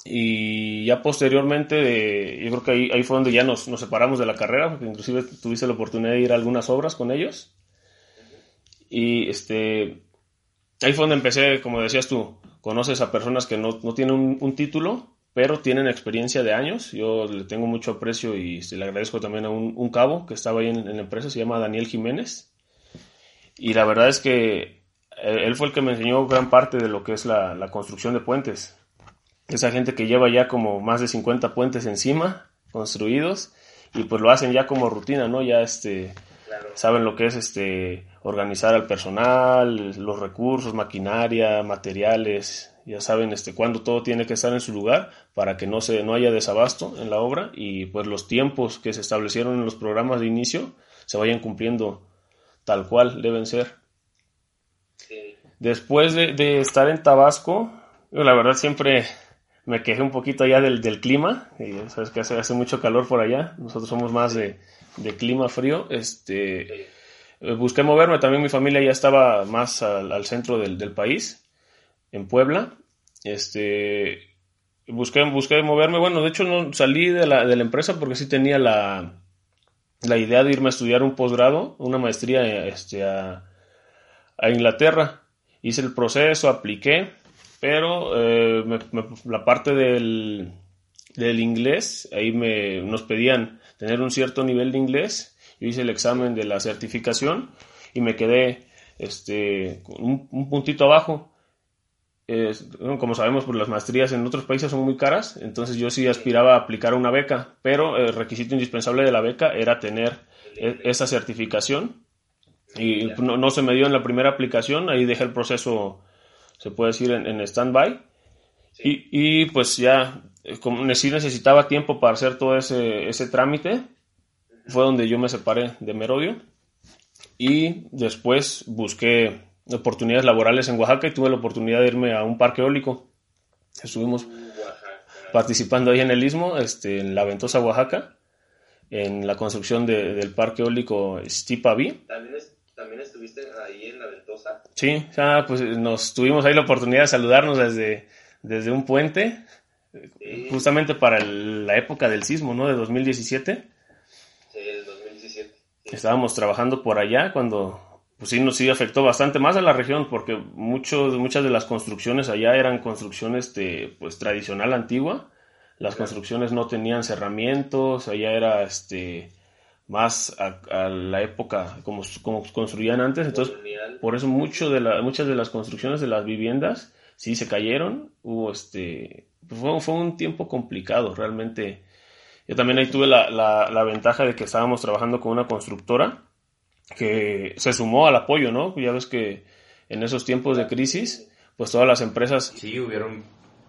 y ya posteriormente, yo creo que ahí, ahí fue donde ya nos, nos, separamos de la carrera, porque inclusive tuviste la oportunidad de ir a algunas obras con ellos. Y este, ahí fue donde empecé, como decías tú, conoces a personas que no, no tienen un, título, pero tienen experiencia de años. Yo le tengo mucho aprecio y se le agradezco también a un, cabo que estaba ahí en, la empresa, se llama Daniel Jiménez. Y la verdad es que él fue el que me enseñó gran parte de lo que es la, la construcción de puentes. Esa gente que lleva ya como más de 50 puentes encima, construidos, y pues lo hacen ya como rutina, ¿no? Ya este, saben lo que es este organizar al personal, los recursos, maquinaria, materiales, ya saben este cuándo todo tiene que estar en su lugar para que no se no haya desabasto en la obra y pues los tiempos que se establecieron en los programas de inicio se vayan cumpliendo tal cual deben ser. Después de, estar en Tabasco, la verdad siempre me quejé un poquito allá del, del clima, y sabes que hace, hace mucho calor por allá, nosotros somos más de, de clima frío, este eh, busqué moverme, también mi familia ya estaba más al, centro del, país, en Puebla. Este, busqué, busqué moverme. Bueno, de hecho no salí de la, de la empresa porque sí tenía la, la idea de irme a estudiar un posgrado, una maestría este, a, Inglaterra. Hice el proceso, apliqué, pero eh, la parte del, del inglés, ahí me, nos pedían tener un cierto nivel de inglés. Yo hice el examen de la certificación y me quedé este, un, un puntito abajo como sabemos, pues las maestrías en otros países son muy caras, entonces yo sí aspiraba a aplicar una beca, pero el requisito indispensable de la beca era tener e, esa certificación y no, se me dio en la primera aplicación, ahí dejé el proceso, se puede decir, en, en stand-by y, y, pues ya, eh, como sí necesitaba tiempo para hacer todo ese, ese trámite, fue donde yo me separé de Merodio y después busqué oportunidades laborales en Oaxaca y tuve la oportunidad de irme a un parque eólico. Estuvimos participando ahí en el Istmo, este, en la Ventosa, Oaxaca, en la construcción del parque eólico Stipaví. ¿También, ¿También estuviste ahí en la Ventosa? Sí, ya, pues nos tuvimos ahí la oportunidad de saludarnos desde, desde un puente, justamente para la época del sismo, ¿no? De 2017. Sí, el 2017. Estábamos trabajando por allá cuando pues sí, nos sí afectó bastante más a la región porque muchos, muchas de las construcciones allá eran construcciones de, pues, tradicional antigua. Las construcciones no tenían cerramientos, allá era este más a, la época como, como, construían antes. Entonces, por eso mucho de la, muchas de las construcciones de las viviendas sí se cayeron. Hubo este, pues, fue, fue un tiempo complicado, realmente. Yo también ahí tuve la, la, la ventaja de que estábamos trabajando con una constructora que se sumó al apoyo, ¿no? Ya ves que en esos tiempos de crisis, pues todas las empresas... Sí, hubieron,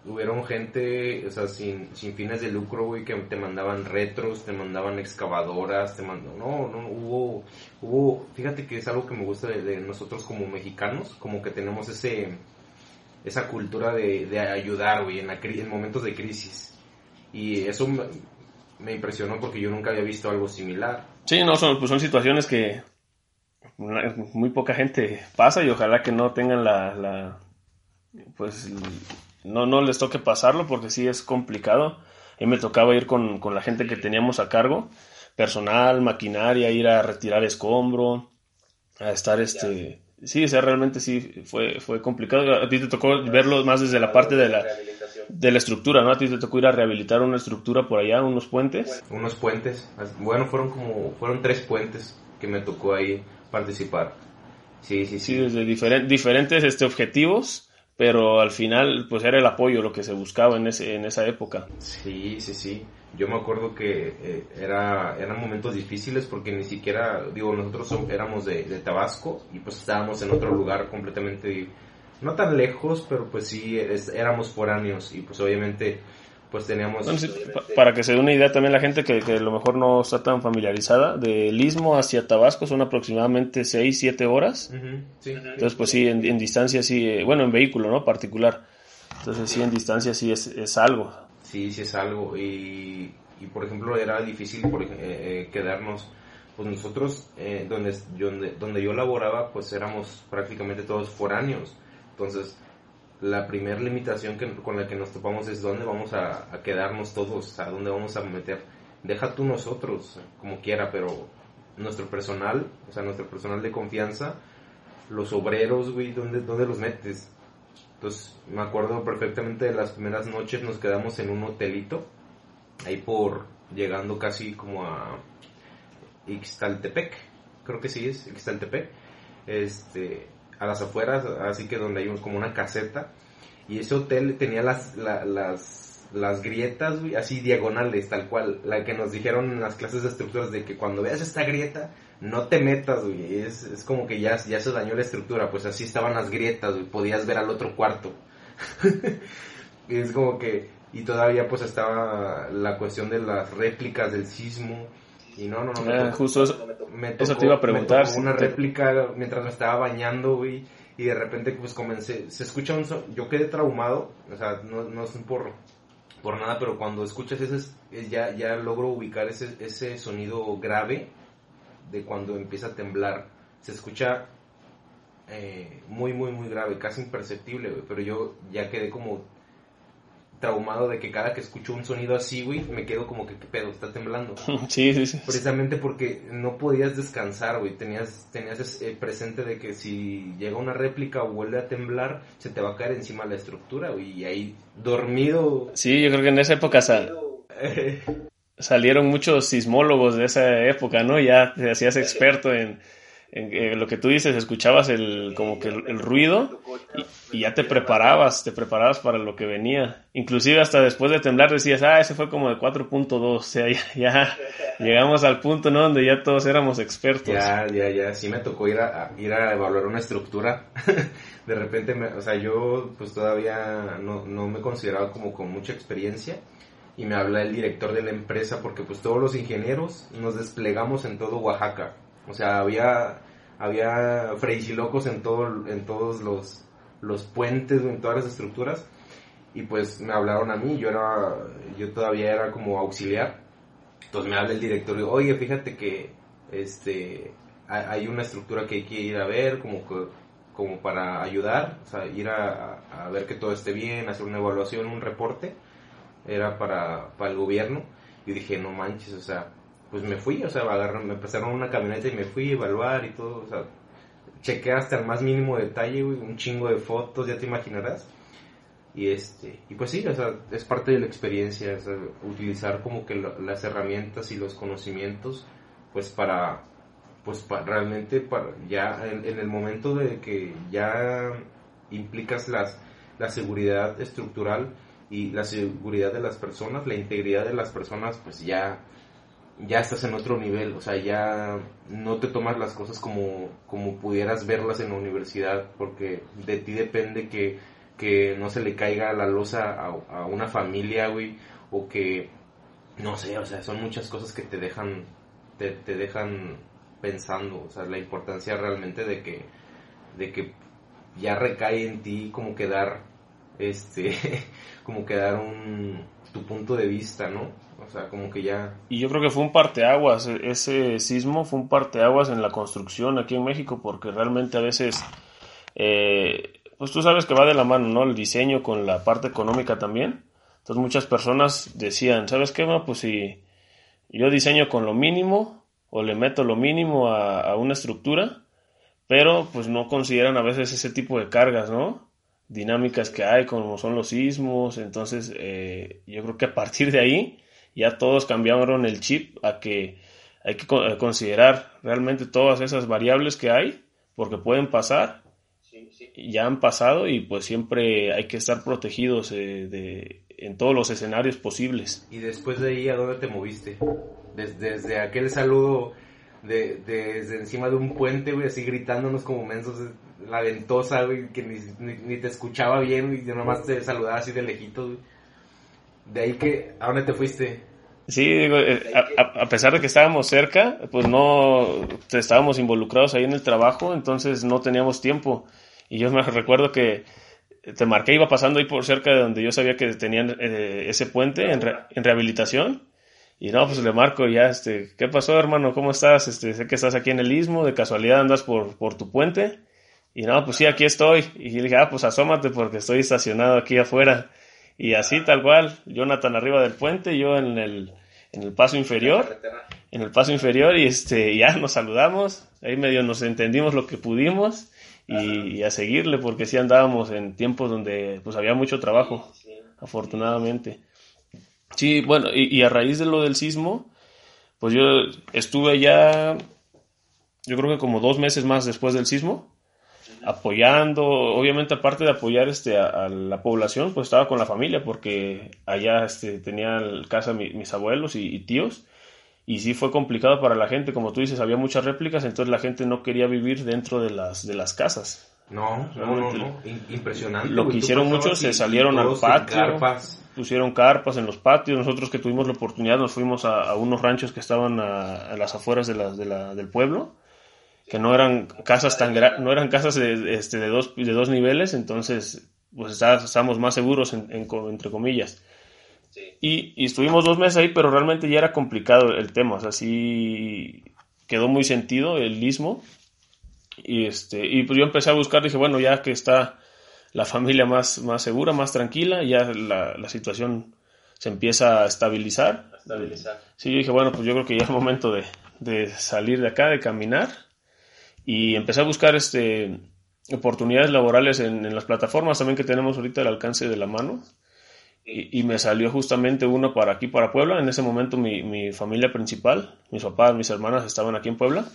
hubieron gente, o sea, sin, sin fines de lucro, güey, que te mandaban retros, te mandaban excavadoras, te mandaban... No, no, hubo, hubo... Fíjate que es algo que me gusta de, nosotros como mexicanos, como que tenemos ese esa cultura de, de ayudar, güey, en, en momentos de crisis. Y eso me, me, impresionó porque yo nunca había visto algo similar. Sí, no, son, pues son situaciones que muy poca gente pasa y ojalá que no tengan la, la pues no, no les toque pasarlo porque sí es complicado. A mí me tocaba ir con, con la gente que teníamos a cargo, personal, maquinaria, ir a retirar escombro, a estar este... Sí, o sea, realmente sí fue, fue complicado. A ti te tocó verlo más desde la parte de la, de la estructura, ¿no? A ti te tocó ir a rehabilitar una estructura por allá, unos puentes. Unos puentes. Bueno, fueron como, fueron tres puentes que me tocó ahí participar. Sí, sí, sí. Sí, desde diferentes este, objetivos, pero al final pues era el apoyo lo que se buscaba en, ese, en esa época. Sí, sí, sí. Yo me acuerdo que eh, era, eran momentos difíciles porque ni siquiera, digo, nosotros éramos de, de, Tabasco y pues estábamos en otro lugar completamente, no tan lejos, pero pues sí, éramos foráneos y pues obviamente pues teníamos... para que se dé una idea también la gente que, que, a lo mejor no está tan familiarizada, del Istmo hacia Tabasco son aproximadamente 6, 7 horas. Entonces, pues sí, en, distancia sí, eh, bueno, en vehículo, ¿no? Particular. Entonces, sí, en distancia sí es, es algo. Sí, sí es algo. Y, y por ejemplo, era difícil por, eh, eh, quedarnos, pues nosotros, donde, donde, donde yo laboraba, pues éramos prácticamente todos foráneos. Entonces, la primera limitación que, con la que nos topamos es dónde vamos a, quedarnos todos, a dónde vamos a meter. Deja tú nosotros, como quiera, pero nuestro personal, o sea, nuestro personal de confianza, los obreros, güey, ¿dónde, ¿dónde los metes? Entonces, me acuerdo perfectamente de las primeras noches, nos quedamos en un hotelito, ahí por, llegando casi como a Ixtaltepec, creo que sí es, Ixtaltepec, este, a las afueras, así que donde hay como una caseta. Y ese hotel tenía las, las, las grietas, así diagonales, tal cual. La que nos dijeron en las clases de estructuras de que cuando veas esta grieta, no te metas, güey. Es, es como que ya, ya se dañó la estructura. Pues así estaban las grietas, güey. Podías ver al otro cuarto. es como que... Y todavía pues estaba la cuestión de las réplicas del sismo y no, no, no. Ah, justo eso, me te iba a preguntar. una réplica mientras me estaba bañando, güey. Y de repente, pues comencé. Se escucha un son. Yo quedé traumado. O sea, no, no es por, por nada, pero cuando escuchas ese. Ya, ya logro ubicar ese, ese sonido grave de cuando empieza a temblar. Se escucha eh, muy, muy, muy grave, casi imperceptible, güey. Pero yo ya quedé como traumado de que cada que escucho un sonido así, güey, me quedo como que, ¿qué pedo? Está temblando. Sí, sí, sí. Precisamente porque no podías descansar, güey. Tenías, tenías eh, presente de que si llega una réplica o vuelve a temblar, se te va a caer encima la estructura, güey. Y ahí, dormido... Sí, yo creo que en esa época salieron muchos sismólogos de esa época, ¿no? Ya te hacías experto en en, lo que tú dices, escuchabas el, como que el, ruido y, ya te preparabas, te preparabas para lo que venía. Inclusive hasta después de temblar decías, ah, ese fue como de 4.2, o sea, ya, llegamos al punto, ¿no? Donde ya todos éramos expertos. Ya, ya, ya, sí me tocó ir a, ir a evaluar una estructura. de repente, o sea, yo pues todavía no, no me consideraba como con mucha experiencia y me habla el director de la empresa porque pues todos los ingenieros nos desplegamos en todo Oaxaca o sea, había, había locos en, todo, en todos los, los puentes, en todas las estructuras. Y pues me hablaron a mí, yo, era, yo todavía era como auxiliar. Entonces me habla el director y oye, fíjate que este, hay una estructura que hay que ir a ver, como como para ayudar, o sea, ir a, a, ver que todo esté bien, hacer una evaluación, un reporte, era para, para el gobierno. Y dije, no manches, o sea, pues me fui, o sea, agarraron, me prestaron una camioneta y me fui a evaluar y todo, o sea, chequé hasta el más mínimo detalle, un chingo de fotos, ya te imaginarás. Y este, y pues sí, o sea, es parte de la experiencia, utilizar como que las herramientas y los conocimientos, pues para, pues realmente, para ya en, el momento de que ya implicas las, la seguridad estructural y la seguridad de las personas, la integridad de las personas, pues ya ya estás en otro nivel, o sea, ya no te tomas las cosas como, como pudieras verlas en la universidad, porque de ti depende que, que no se le caiga la losa a, una familia, güey, o que, no sé, o sea, son muchas cosas que te dejan, te, te dejan pensando, o sea, la importancia realmente de que, de que ya recae en ti como que dar, este, como que dar un, tu punto de vista, ¿no? Y yo creo que fue un parteaguas, e-, ese sismo fue un parteaguas en la construcción aquí en México, porque realmente a veces, eh, pues tú sabes que va de la mano, ¿no? El diseño con la parte económica también. Entonces muchas personas decían, ¿sabes qué? pues si yo diseño con lo mínimo o le meto lo mínimo a, una estructura, pero pues no consideran a veces ese tipo de cargas, ¿no? Dinámicas que hay, como son los sismos. Entonces, eh, yo creo que a partir de ahí ya todos cambiaron el chip a que hay que considerar realmente todas esas variables que hay, porque pueden pasar, ya han pasado y pues siempre hay que estar protegidos eh, de, en todos los escenarios posibles. ¿Y después de ahí a dónde te moviste? Desde, aquel saludo de, desde encima de un puente, güey, así gritándonos como mensos, la ventosa, güey, que ni, te escuchaba bien, y nomás te saludaba así de lejitos, güey de ahí que, ¿a dónde te fuiste? Sí, digo, eh, a, pesar de que estábamos cerca, pues no estábamos involucrados ahí en el trabajo, entonces no teníamos tiempo. Y yo me recuerdo que te marqué, iba pasando ahí por cerca de donde yo sabía que tenían eh, ese puente en, en, rehabilitación. Y no, pues le marco ya, este, ¿qué pasó hermano? ¿Cómo estás? Este, sé que estás aquí en el Istmo, de casualidad andas por, por tu puente. Y no, pues sí, aquí estoy. Y le dije, ah, pues asómate porque estoy estacionado aquí afuera. Y así tal cual, Jonathan arriba del puente, yo en el, en el paso inferior, en el paso inferior y este ya nos saludamos, ahí medio nos entendimos lo que pudimos y, a seguirle porque sí andábamos en tiempos donde pues había mucho trabajo, afortunadamente. Sí, bueno, y, y a raíz de lo del sismo, pues yo estuve ya, yo creo que como dos meses más después del sismo, apoyando, obviamente aparte de apoyar este a, la población, pues estaba con la familia porque allá este, tenían casa mis abuelos y, tíos y sí fue complicado para la gente, como tú dices, había muchas réplicas, entonces la gente no quería vivir dentro de las de las casas. No, no, no, impresionante. Lo que hicieron muchos se salieron al patio, pusieron carpas en los patios. Nosotros que tuvimos la oportunidad nos fuimos a, unos ranchos que estaban a, las afueras de la, de la, del pueblo que no eran casas tan no eran casas de, este, de, dos, de dos niveles, entonces pues estábamos más seguros, entre comillas. Y, y, estuvimos dos meses ahí, pero realmente ya era complicado el tema, o sea, sí quedó muy sentido el istmo. Y, este, y pues yo empecé a buscar, dije, bueno, ya que está la familia más, más segura, más tranquila, ya la, la situación se empieza a estabilizar. estabilizar. Sí, yo dije, bueno, pues yo creo que ya es momento de, de salir de acá, de caminar y empecé a buscar este, oportunidades laborales en, en, las plataformas también que tenemos ahorita al alcance de la mano. Y, y, me salió justamente uno para aquí, para Puebla. En ese momento mi, mi familia principal, mis papás, mis hermanas estaban aquí en Puebla.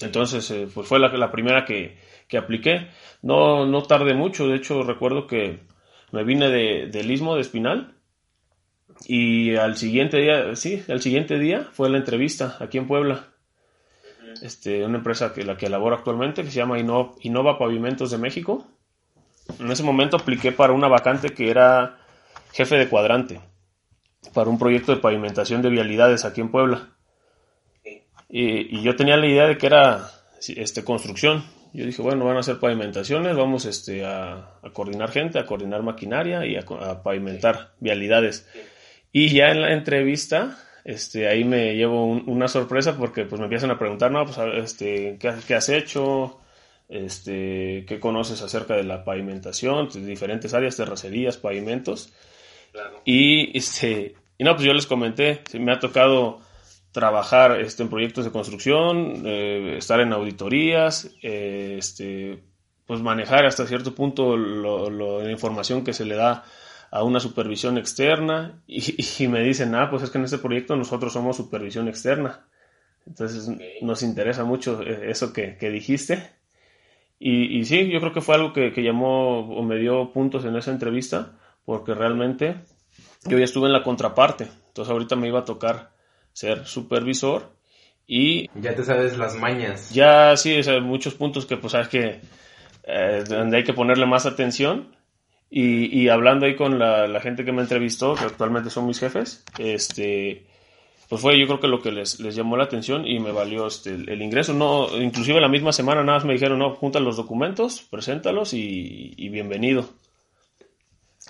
Entonces, eh, pues fue la, la primera que, que, apliqué. No, no tardé mucho, de hecho recuerdo que me vine de, del Istmo de Espinal y al siguiente día, sí, al siguiente día fue la entrevista aquí en Puebla. Este, una empresa que la que elaboro actualmente, que se llama Innova, Innova Pavimentos de México. En ese momento apliqué para una vacante que era jefe de cuadrante, para un proyecto de pavimentación de vialidades aquí en Puebla. Y, y yo tenía la idea de que era este, construcción. Yo dije, bueno, van a hacer pavimentaciones, vamos este, a, a coordinar gente, a coordinar maquinaria y a, a pavimentar vialidades. Y ya en la entrevista, este, ahí me llevo un, una sorpresa porque pues me empiezan a preguntar, no, pues, este, ¿qué, qué has hecho? Este, ¿qué conoces acerca de la pavimentación? De diferentes áreas, terracerías, pavimentos. Claro. Y, este, y no, pues yo les comenté, me ha tocado trabajar este, en proyectos de construcción, eh, estar en auditorías, eh, este, pues manejar hasta cierto punto lo, lo, la información que se le da a una supervisión externa y, y, me dicen, ah, pues es que en este proyecto nosotros somos supervisión externa. Entonces nos interesa mucho eh, eso que, que dijiste. Y, y, sí, yo creo que fue algo que, que, llamó o me dio puntos en esa entrevista, porque realmente yo ya estuve en la contraparte. Entonces ahorita me iba a tocar ser supervisor y... Ya te sabes las mañas. Ya sí, o sea, muchos puntos que pues sabes que... Eh, donde hay que ponerle más atención y, y hablando ahí con la, la, gente que me entrevistó, que actualmente son mis jefes, este, pues fue yo creo que lo que les, llamó la atención y me valió este, el, ingreso. No, inclusive la misma semana nada más me dijeron, no, junta los documentos, preséntalos y, y bienvenido.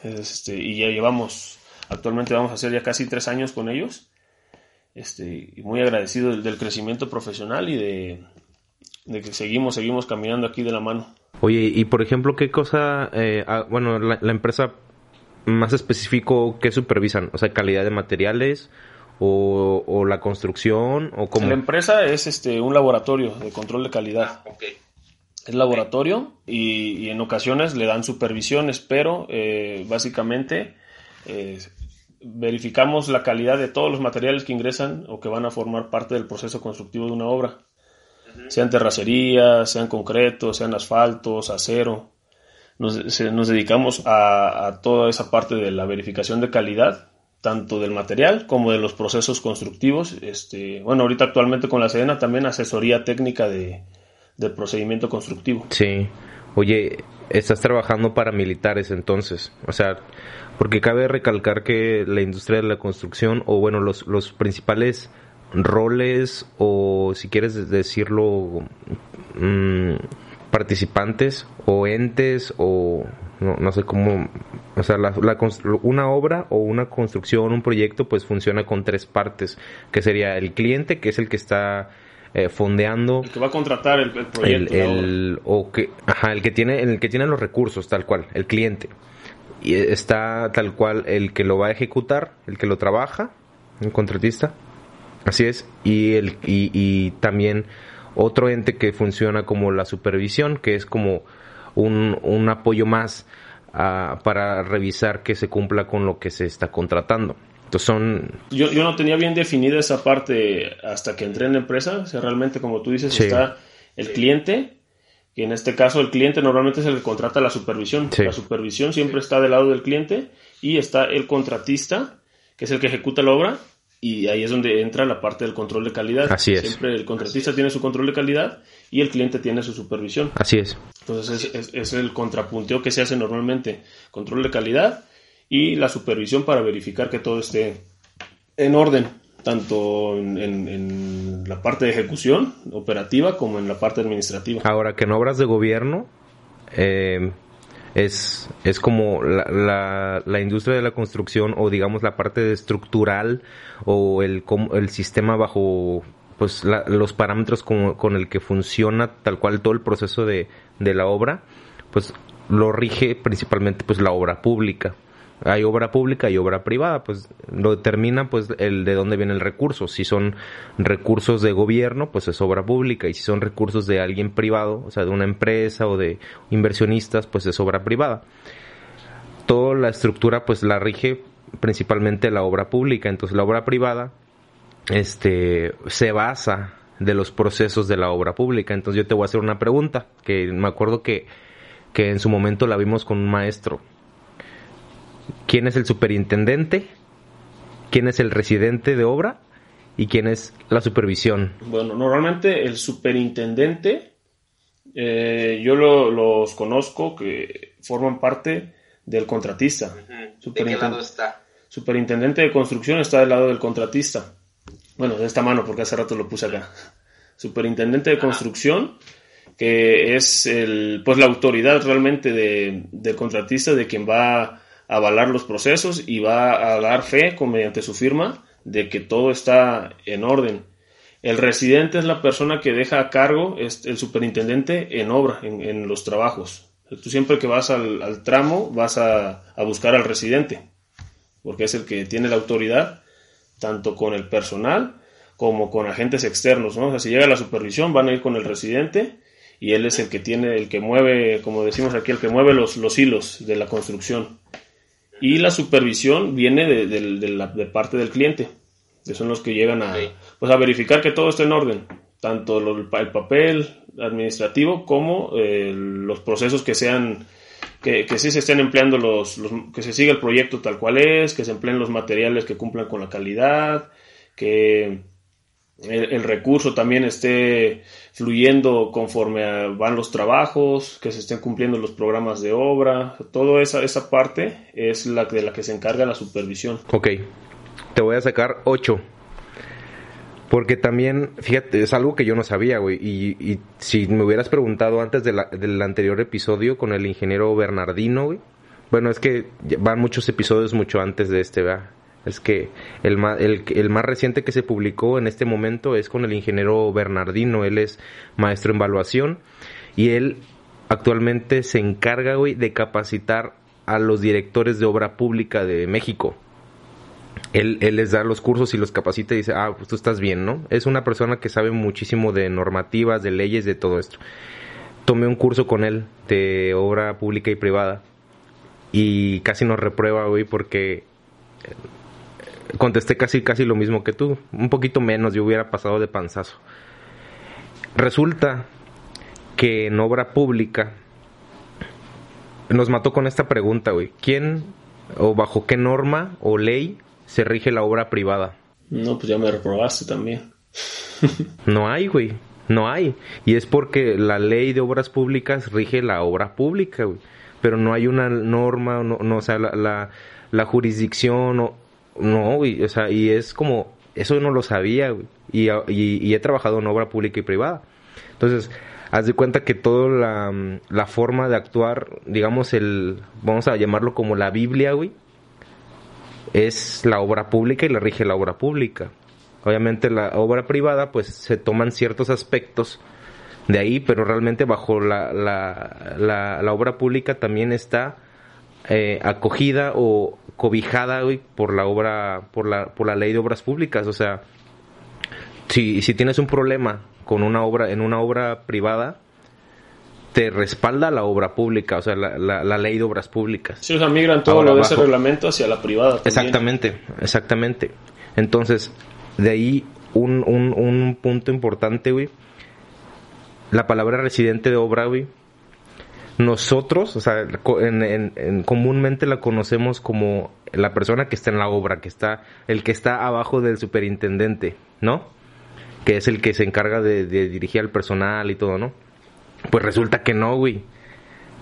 Este, y ya llevamos, actualmente vamos a hacer ya casi tres años con ellos. Este, y muy agradecido del, crecimiento profesional y de que seguimos, seguimos caminando aquí de la mano. Oye, y por ejemplo, ¿qué cosa, eh, ah, bueno, la, la, empresa más específico, ¿qué supervisan? O sea, calidad de materiales o, o la construcción o cómo? La empresa es este un laboratorio de control de calidad. Ah, okay. Es laboratorio y, y, en ocasiones le dan supervisiones, pero eh, básicamente eh, verificamos la calidad de todos los materiales que ingresan o que van a formar parte del proceso constructivo de una obra sean terracerías, sean concretos, sean asfaltos, acero. Nos, se, nos dedicamos a, a, toda esa parte de la verificación de calidad, tanto del material como de los procesos constructivos. Este, bueno, ahorita actualmente con la Sedena también asesoría técnica de, del procedimiento constructivo. Sí. Oye, estás trabajando para militares entonces, o sea, porque cabe recalcar que la industria de la construcción, o bueno, los, los principales roles o si quieres decirlo mmm, participantes o entes o no, no sé cómo o sea la, la, una obra o una construcción un proyecto pues funciona con tres partes que sería el cliente que es el que está eh, fondeando. El que va a contratar el, el proyecto el, el o que ajá el que tiene el que tiene los recursos tal cual el cliente. Y está tal cual el que lo va a ejecutar el que lo trabaja un contratista Así es, y, el, y, y también otro ente que funciona como la supervisión, que es como un, un apoyo más uh, para revisar que se cumpla con lo que se está contratando. Entonces son... Yo, yo no tenía bien definida esa parte hasta que entré en la empresa. O sea, realmente, como tú dices, sí. está el cliente, que en este caso el cliente normalmente es el que contrata la supervisión. Sí. La supervisión siempre está del lado del cliente y está el contratista, que es el que ejecuta la obra, y ahí es donde entra la parte del control de calidad. Así es. Siempre el contratista tiene su control de calidad y el cliente tiene su supervisión. Así es. Entonces es, es, es, el contrapunteo que se hace normalmente. Control de calidad y la supervisión para verificar que todo esté en orden, tanto en, en, en la parte de ejecución operativa como en la parte administrativa. Ahora que en obras de gobierno... Eh es, es como la, la, industria de la construcción o digamos la parte estructural o el, el sistema bajo pues la, los parámetros con, con, el que funciona tal cual todo el proceso de, de la obra, pues lo rige principalmente pues la obra pública. Hay obra pública y obra privada, pues lo determina pues el de dónde viene el recurso. Si son recursos de gobierno, pues es obra pública y si son recursos de alguien privado, o sea, de una empresa o de inversionistas, pues es obra privada. Toda la estructura pues la rige principalmente la obra pública, entonces la obra privada este se basa de los procesos de la obra pública. Entonces yo te voy a hacer una pregunta que me acuerdo que, que en su momento la vimos con un maestro. ¿Quién es el superintendente? ¿Quién es el residente de obra? ¿Y quién es la supervisión? Bueno, normalmente el superintendente, eh, yo los conozco que forman parte del contratista. ¿De qué lado está? Superintendente de construcción está del lado del contratista. Bueno, de esta mano, porque hace rato lo puse acá. Superintendente de construcción, que es el, pues la autoridad realmente de, del contratista, de quien va a avalar los procesos y va a dar fe con, mediante su firma de que todo está en orden. El residente es la persona que deja a cargo, el superintendente en obra, en, los trabajos. Tú siempre que vas al, tramo vas a, a, buscar al residente, porque es el que tiene la autoridad, tanto con el personal como con agentes externos. ¿no? O sea, si llega la supervisión, van a ir con el residente y él es el que tiene, el que mueve, como decimos aquí, el que mueve los, los hilos de la construcción. Y la supervisión viene de, de, la, de parte del cliente, que son los que llegan a, pues a verificar que todo esté en orden, tanto el papel administrativo como eh, los procesos que sean, que, que sí se estén empleando los, que se siga el proyecto tal cual es, que se empleen los materiales que cumplan con la calidad, que el, recurso también esté fluyendo conforme van los trabajos, que se estén cumpliendo los programas de obra, toda esa, esa parte es la de la que se encarga la supervisión. Ok, te voy a sacar ocho. Porque también, fíjate, es algo que yo no sabía, güey. Y, si me hubieras preguntado antes del anterior episodio con el ingeniero Bernardino, güey. Bueno, es que van muchos episodios mucho antes de este, ¿verdad? Es que el más, reciente que se publicó en este momento es con el ingeniero Bernardino. Él es maestro en evaluación y él actualmente se encarga, güey, de capacitar a los directores de obra pública de México. Él, él, les da los cursos y los capacita y dice, ah, pues tú estás bien, ¿no? Es una persona que sabe muchísimo de normativas, de leyes, de todo esto. Tomé un curso con él de obra pública y privada y casi nos reprueba, güey, porque contesté casi casi lo mismo que tú, un poquito menos, yo hubiera pasado de panzazo. Resulta que en obra pública nos mató con esta pregunta, güey. ¿Quién o bajo qué norma o ley se rige la obra privada? No, pues ya me reprobaste también. no hay, güey. No hay. Y es porque la ley de obras públicas rige la obra pública, güey. Pero no hay una norma, no, no o sea, la, la, la jurisdicción o, no, güey, o sea, y es como, eso no lo sabía, y, y, he trabajado en obra pública y privada. Entonces, haz de cuenta que toda la, la forma de actuar, digamos, el, vamos a llamarlo como la Biblia, güey, es la obra pública y la rige la obra pública. Obviamente la obra privada, pues se toman ciertos aspectos de ahí, pero realmente bajo la, la, la, la obra pública también está eh, acogida o cobijada hoy por la obra, por la, por la ley de obras públicas. O sea, si, si tienes un problema con una obra, en una obra privada, te respalda la obra pública, o sea, la, la, ley de obras públicas. Sí, o sea, migran todo lo de ese reglamento hacia la privada. Exactamente, exactamente. Entonces, de ahí un, un, un punto importante, güey. La palabra residente de obra, güey, nosotros, o sea, en, comúnmente la conocemos como la persona que está en la obra, que está, el que está abajo del superintendente, ¿no? Que es el que se encarga de, dirigir al personal y todo, ¿no? Pues resulta que no, güey.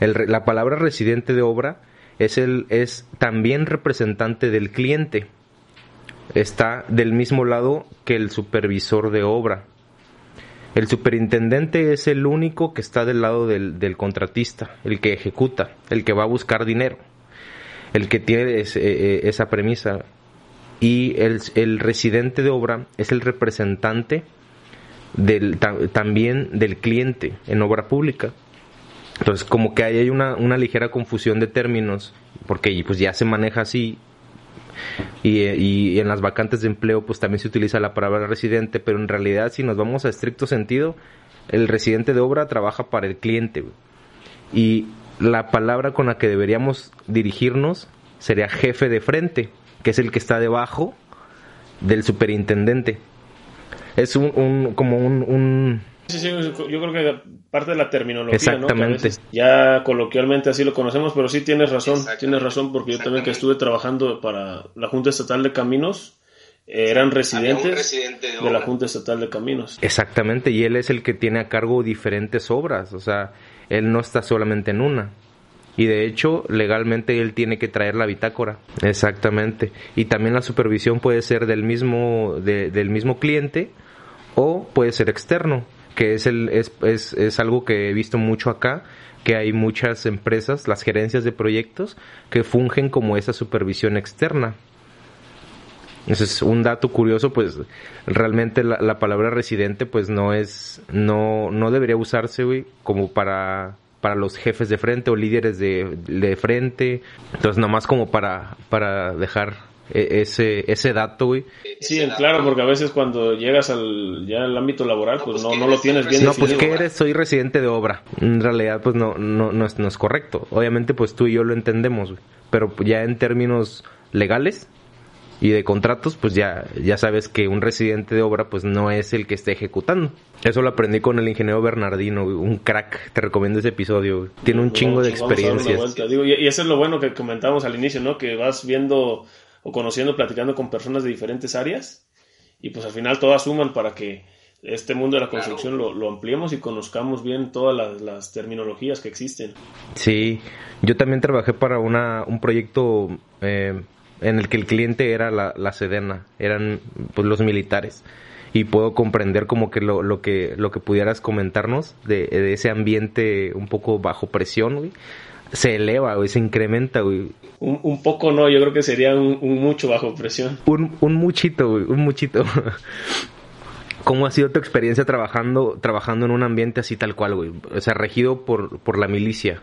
la palabra residente de obra es el, es también representante del cliente. Está del mismo lado que el supervisor de obra. El superintendente es el único que está del lado del, contratista, el que ejecuta, el que va a buscar dinero, el que tiene eh, eh, esa premisa. Y el, residente de obra es el representante del, también del cliente en obra pública. Entonces, como que ahí hay una, una ligera confusión de términos, porque pues ya se maneja así. Y, y en las vacantes de empleo, pues también se utiliza la palabra residente, pero en realidad, si nos vamos a estricto sentido, el residente de obra trabaja para el cliente. Y la palabra con la que deberíamos dirigirnos sería jefe de frente, que es el que está debajo del superintendente. Es un, como un Sí, sí, yo creo que parte de la terminología, Exactamente. ya coloquialmente así lo conocemos, pero sí tienes razón, tienes razón, porque yo también que estuve trabajando para la Junta Estatal de Caminos, eh, eran residentes de, la Junta Estatal de Caminos. Exactamente, y él es el que tiene a cargo diferentes obras, o sea, él no está solamente en una. Y de hecho, legalmente él tiene que traer la bitácora. Exactamente. Y también la supervisión puede ser del mismo, del mismo cliente o puede ser externo que es, el, es, es, es algo que he visto mucho acá, que hay muchas empresas, las gerencias de proyectos, que fungen como esa supervisión externa. Ese es un dato curioso, pues realmente la, la, palabra residente pues no es, no, no debería usarse, como para, para los jefes de frente o líderes de, de frente. Entonces nomás como para, para dejar ese, ese dato, güey. Sí, claro, porque a veces cuando llegas al, ya al ámbito laboral, pues, no, no lo tienes bien No, pues que eres, soy residente de obra. En realidad, pues no, no, no, es, no es correcto. Obviamente, pues tú y yo lo entendemos, güey. Pero ya en términos legales y de contratos, pues ya, ya sabes que un residente de obra, pues no es el que esté ejecutando. Eso lo aprendí con el ingeniero Bernardino, un crack. Te recomiendo ese episodio. Tiene un chingo de experiencias. y eso es lo bueno que comentábamos al inicio, ¿no? Que vas viendo o conociendo, platicando con personas de diferentes áreas y pues al final todas suman para que este mundo de la construcción lo, ampliemos y conozcamos bien todas las, terminologías que existen. Sí, yo también trabajé para una, un proyecto eh, en el que el cliente era la, la Sedena, eran pues, los militares y puedo comprender como que lo, lo que lo que pudieras comentarnos de, de ese ambiente un poco bajo presión, güey se eleva, güey, se incrementa, güey. Un, poco no, yo creo que sería un, mucho bajo presión. Un, un muchito, güey, un muchito. ¿Cómo ha sido tu experiencia trabajando, trabajando en un ambiente así tal cual, güey? O sea, regido por, por la milicia.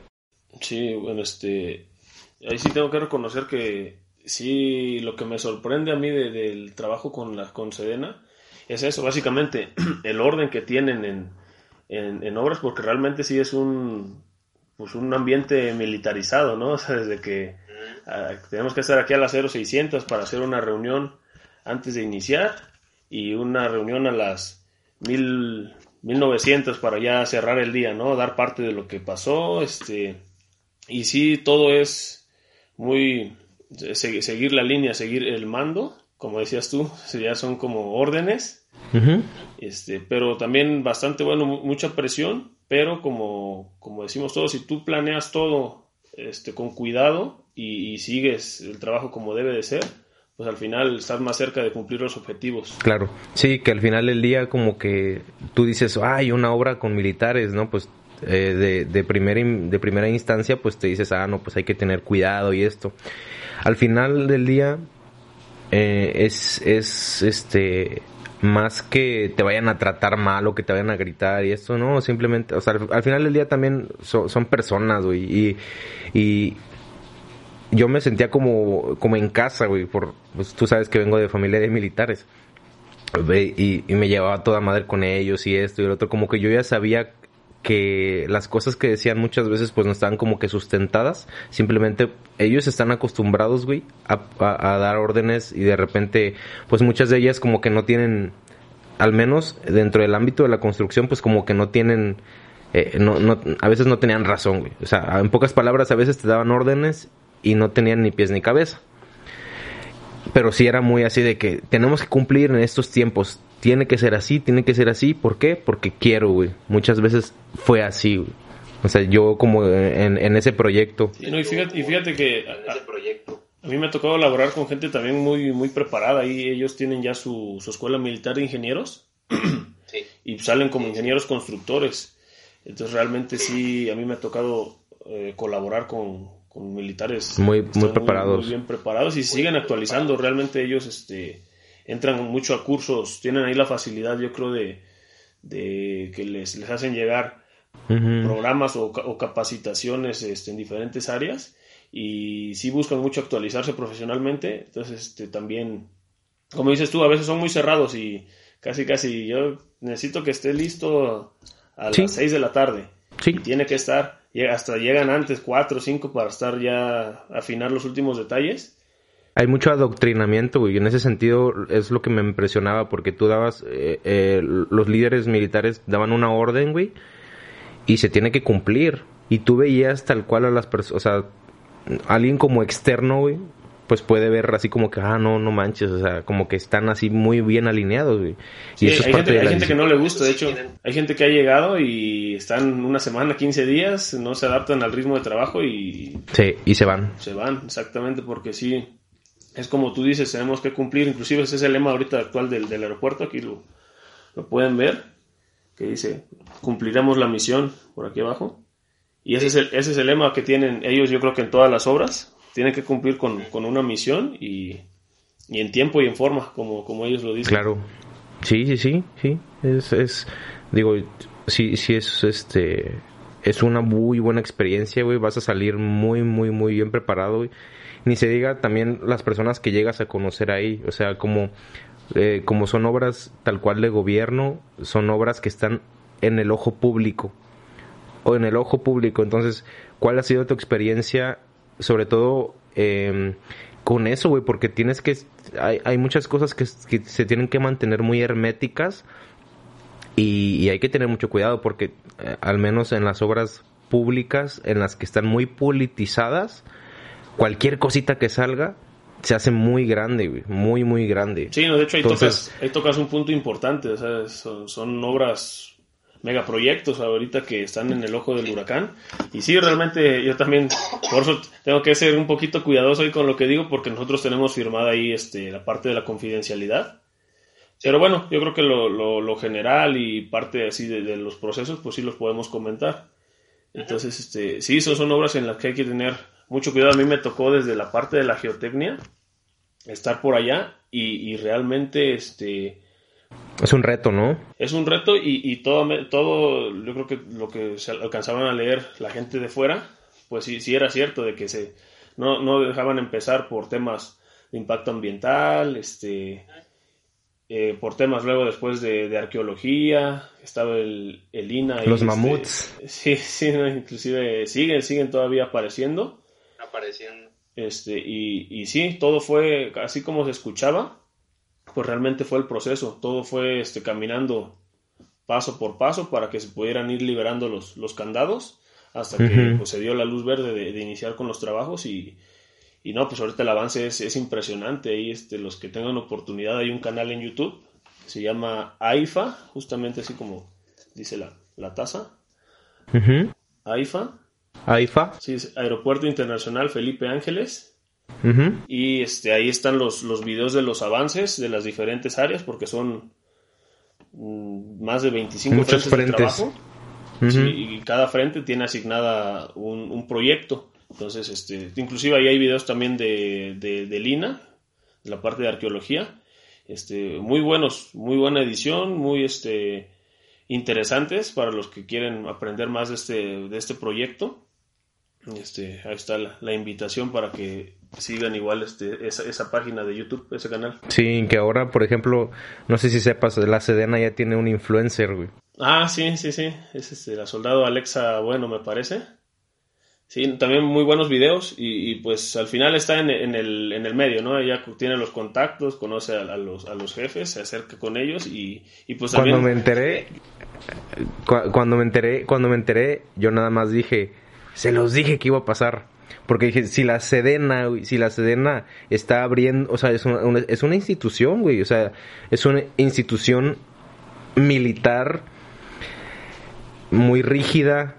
Sí, bueno, este... Ahí sí tengo que reconocer que sí, lo que me sorprende a mí del trabajo con la con Sedena es eso, básicamente, el orden que tienen en, en obras, porque realmente sí es un, pues un ambiente militarizado, ¿no? O sea, desde que ah, tenemos que estar aquí a las 0600 para hacer una reunión antes de iniciar y una reunión a las 1900 para ya cerrar el día, ¿no? Dar parte de lo que pasó, este y sí todo es muy seguir la línea, seguir el mando, como decías tú, ya son como órdenes. Este, pero también bastante bueno, mucha presión pero como, como decimos todos, si tú planeas todo este, con cuidado y, sigues el trabajo como debe de ser, pues al final estás más cerca de cumplir los objetivos. Claro, sí, que al final del día como que tú dices, hay una obra con militares, ¿no? Pues eh, de, de, primera, de primera instancia, pues te dices, ah, no, pues hay que tener cuidado y esto. Al final del día eh, es, es, este, más que te vayan a tratar mal o que te vayan a gritar y esto, no, simplemente, o sea, al, final del día también son personas, güey, y, y yo me sentía como, como en casa, güey, por, pues tú sabes que vengo de familia de militares, y, y me llevaba toda madre con ellos y esto y el otro, como que yo ya sabía que las cosas que decían muchas veces pues no estaban como que sustentadas, simplemente ellos están acostumbrados, güey, a, dar órdenes y de repente pues muchas de ellas como que no tienen, al menos dentro del ámbito de la construcción pues como que no tienen, eh, no, no, a veces no tenían razón, güey. O sea, en pocas palabras a veces te daban órdenes y no tenían ni pies ni cabeza. Pero sí era muy así de que tenemos que cumplir en estos tiempos tiene que ser así, tiene que ser así. ¿Por qué? Porque quiero, güey. Muchas veces fue así, güey. O sea, yo como en, en ese proyecto. y, fíjate, que a, mí me ha tocado elaborar con gente también muy, muy preparada. Y ellos tienen ya su, escuela militar de ingenieros. Y salen como ingenieros constructores. Entonces realmente sí, a mí me ha tocado eh, colaborar con, militares muy, muy preparados. Muy, bien preparados y siguen actualizando. Realmente ellos este, entran mucho a cursos, tienen ahí la facilidad, yo creo, de, que les, les hacen llegar programas o, capacitaciones este, en diferentes áreas y sí buscan mucho actualizarse profesionalmente, entonces este, también, como dices tú, a veces son muy cerrados y casi casi yo necesito que esté listo a las 6 de la tarde. Sí. tiene que estar, hasta llegan antes 4 o 5 para estar ya, afinar los últimos detalles hay mucho adoctrinamiento, y En ese sentido es lo que me impresionaba, porque tú dabas, eh, eh, los líderes militares daban una orden, güey, y se tiene que cumplir. Y tú veías tal cual a las personas, o sea, alguien como externo, güey, pues puede ver así como que, ah, no, no manches, o sea, como que están así muy bien alineados, güey. y eso hay, gente, hay gente, que no le gusta, de hecho, hay gente que ha llegado y están una semana, 15 días, no se adaptan al ritmo de trabajo y... Sí, y se van. Se van, exactamente, porque sí, es como tú dices, tenemos que cumplir, inclusive ese es el lema ahorita actual del, aeropuerto, aquí lo, lo, pueden ver, que dice, cumpliremos la misión por aquí abajo. Y ese es, el, ese es el lema que tienen ellos, yo creo que en todas las obras, tienen que cumplir con, una misión y, en tiempo y en forma, como, como ellos lo dicen. Claro, sí, sí, sí, sí, es, es digo, sí, sí es, este, es una muy buena experiencia, güey, vas a salir muy, muy, muy bien preparado, ni se diga también las personas que llegas a conocer ahí, o sea, como, eh, como son obras tal cual de gobierno, son obras que están en el ojo público, o en el ojo público, entonces, ¿cuál ha sido tu experiencia, sobre todo em, con eso, güey? Porque tienes que, hay, hay muchas cosas que, se tienen que mantener muy herméticas, y, hay que tener mucho cuidado porque eh, al menos en las obras públicas en las que están muy politizadas cualquier cosita que salga se hace muy grande, muy, muy grande. Sí, de hecho ahí, tocas, ahí tocas un punto importante, o sea, son, obras megaproyectos ahorita que están en el ojo del huracán. Y sí, realmente yo también, por eso tengo que ser un poquito cuidadoso con lo que digo, porque nosotros tenemos firmada ahí este, la parte de la confidencialidad. Pero bueno, yo creo que lo, lo, general y parte así de, de, los procesos, pues sí los podemos comentar. Entonces, este, sí, son, son obras en las que hay que tener mucho cuidado. A mí me tocó desde la parte de la geotecnia estar por allá y, realmente este... Es un reto, ¿no? Es un reto y, todo, todo, yo creo que lo que se alcanzaban a leer la gente de fuera, pues sí, sí era cierto de que se no, no dejaban empezar por temas de impacto ambiental, este, eh, por temas luego después de, arqueología, estaba el, el INA. Los este, mamuts. Sí, sí, inclusive siguen, siguen todavía apareciendo. Apareciendo. Este, y, y sí, todo fue así como se escuchaba, pues realmente fue el proceso, todo fue este, caminando paso por paso para que se pudieran ir liberando los, los candados hasta que pues, se dio la luz verde de iniciar con los trabajos y, y no, pues ahorita el avance es, impresionante. Ahí este, los que tengan oportunidad, hay un canal en YouTube se llama AIFA, justamente así como dice la, la taza. AIFA. AIFA. Sí, es Aeropuerto Internacional Felipe Ángeles. Y este, ahí están los, los videos de los avances de las diferentes áreas, porque son mm, más de 25 Muchos frentes, de trabajo. y cada frente tiene asignada un, un proyecto. Entonces, este, inclusive ahí hay videos también de, de, Lina, de la parte de arqueología. Este, muy buenos, muy buena edición, muy este, interesantes para los que quieren aprender más de este, de este proyecto. Este, ahí está la, invitación para que sigan igual este, esa, esa, página de YouTube, ese canal. Sí, que ahora, por ejemplo, no sé si sepas, la Sedena ya tiene un influencer, güey. Ah, sí, sí, sí. Es este, la soldado Alexa Bueno, me parece. Sí, también muy buenos videos y, pues al final está en, el, en el medio, ¿no? Ella tiene los contactos, conoce a, los, a los jefes, se acerca con ellos y, pues también... Cuando me enteré, cuando me enteré, cuando me enteré, yo nada más dije, se los dije que iba a pasar. Porque dije, si la Sedena, si la Sedena está abriendo, o sea, es una, es una institución, güey, o sea, es una institución militar muy rígida,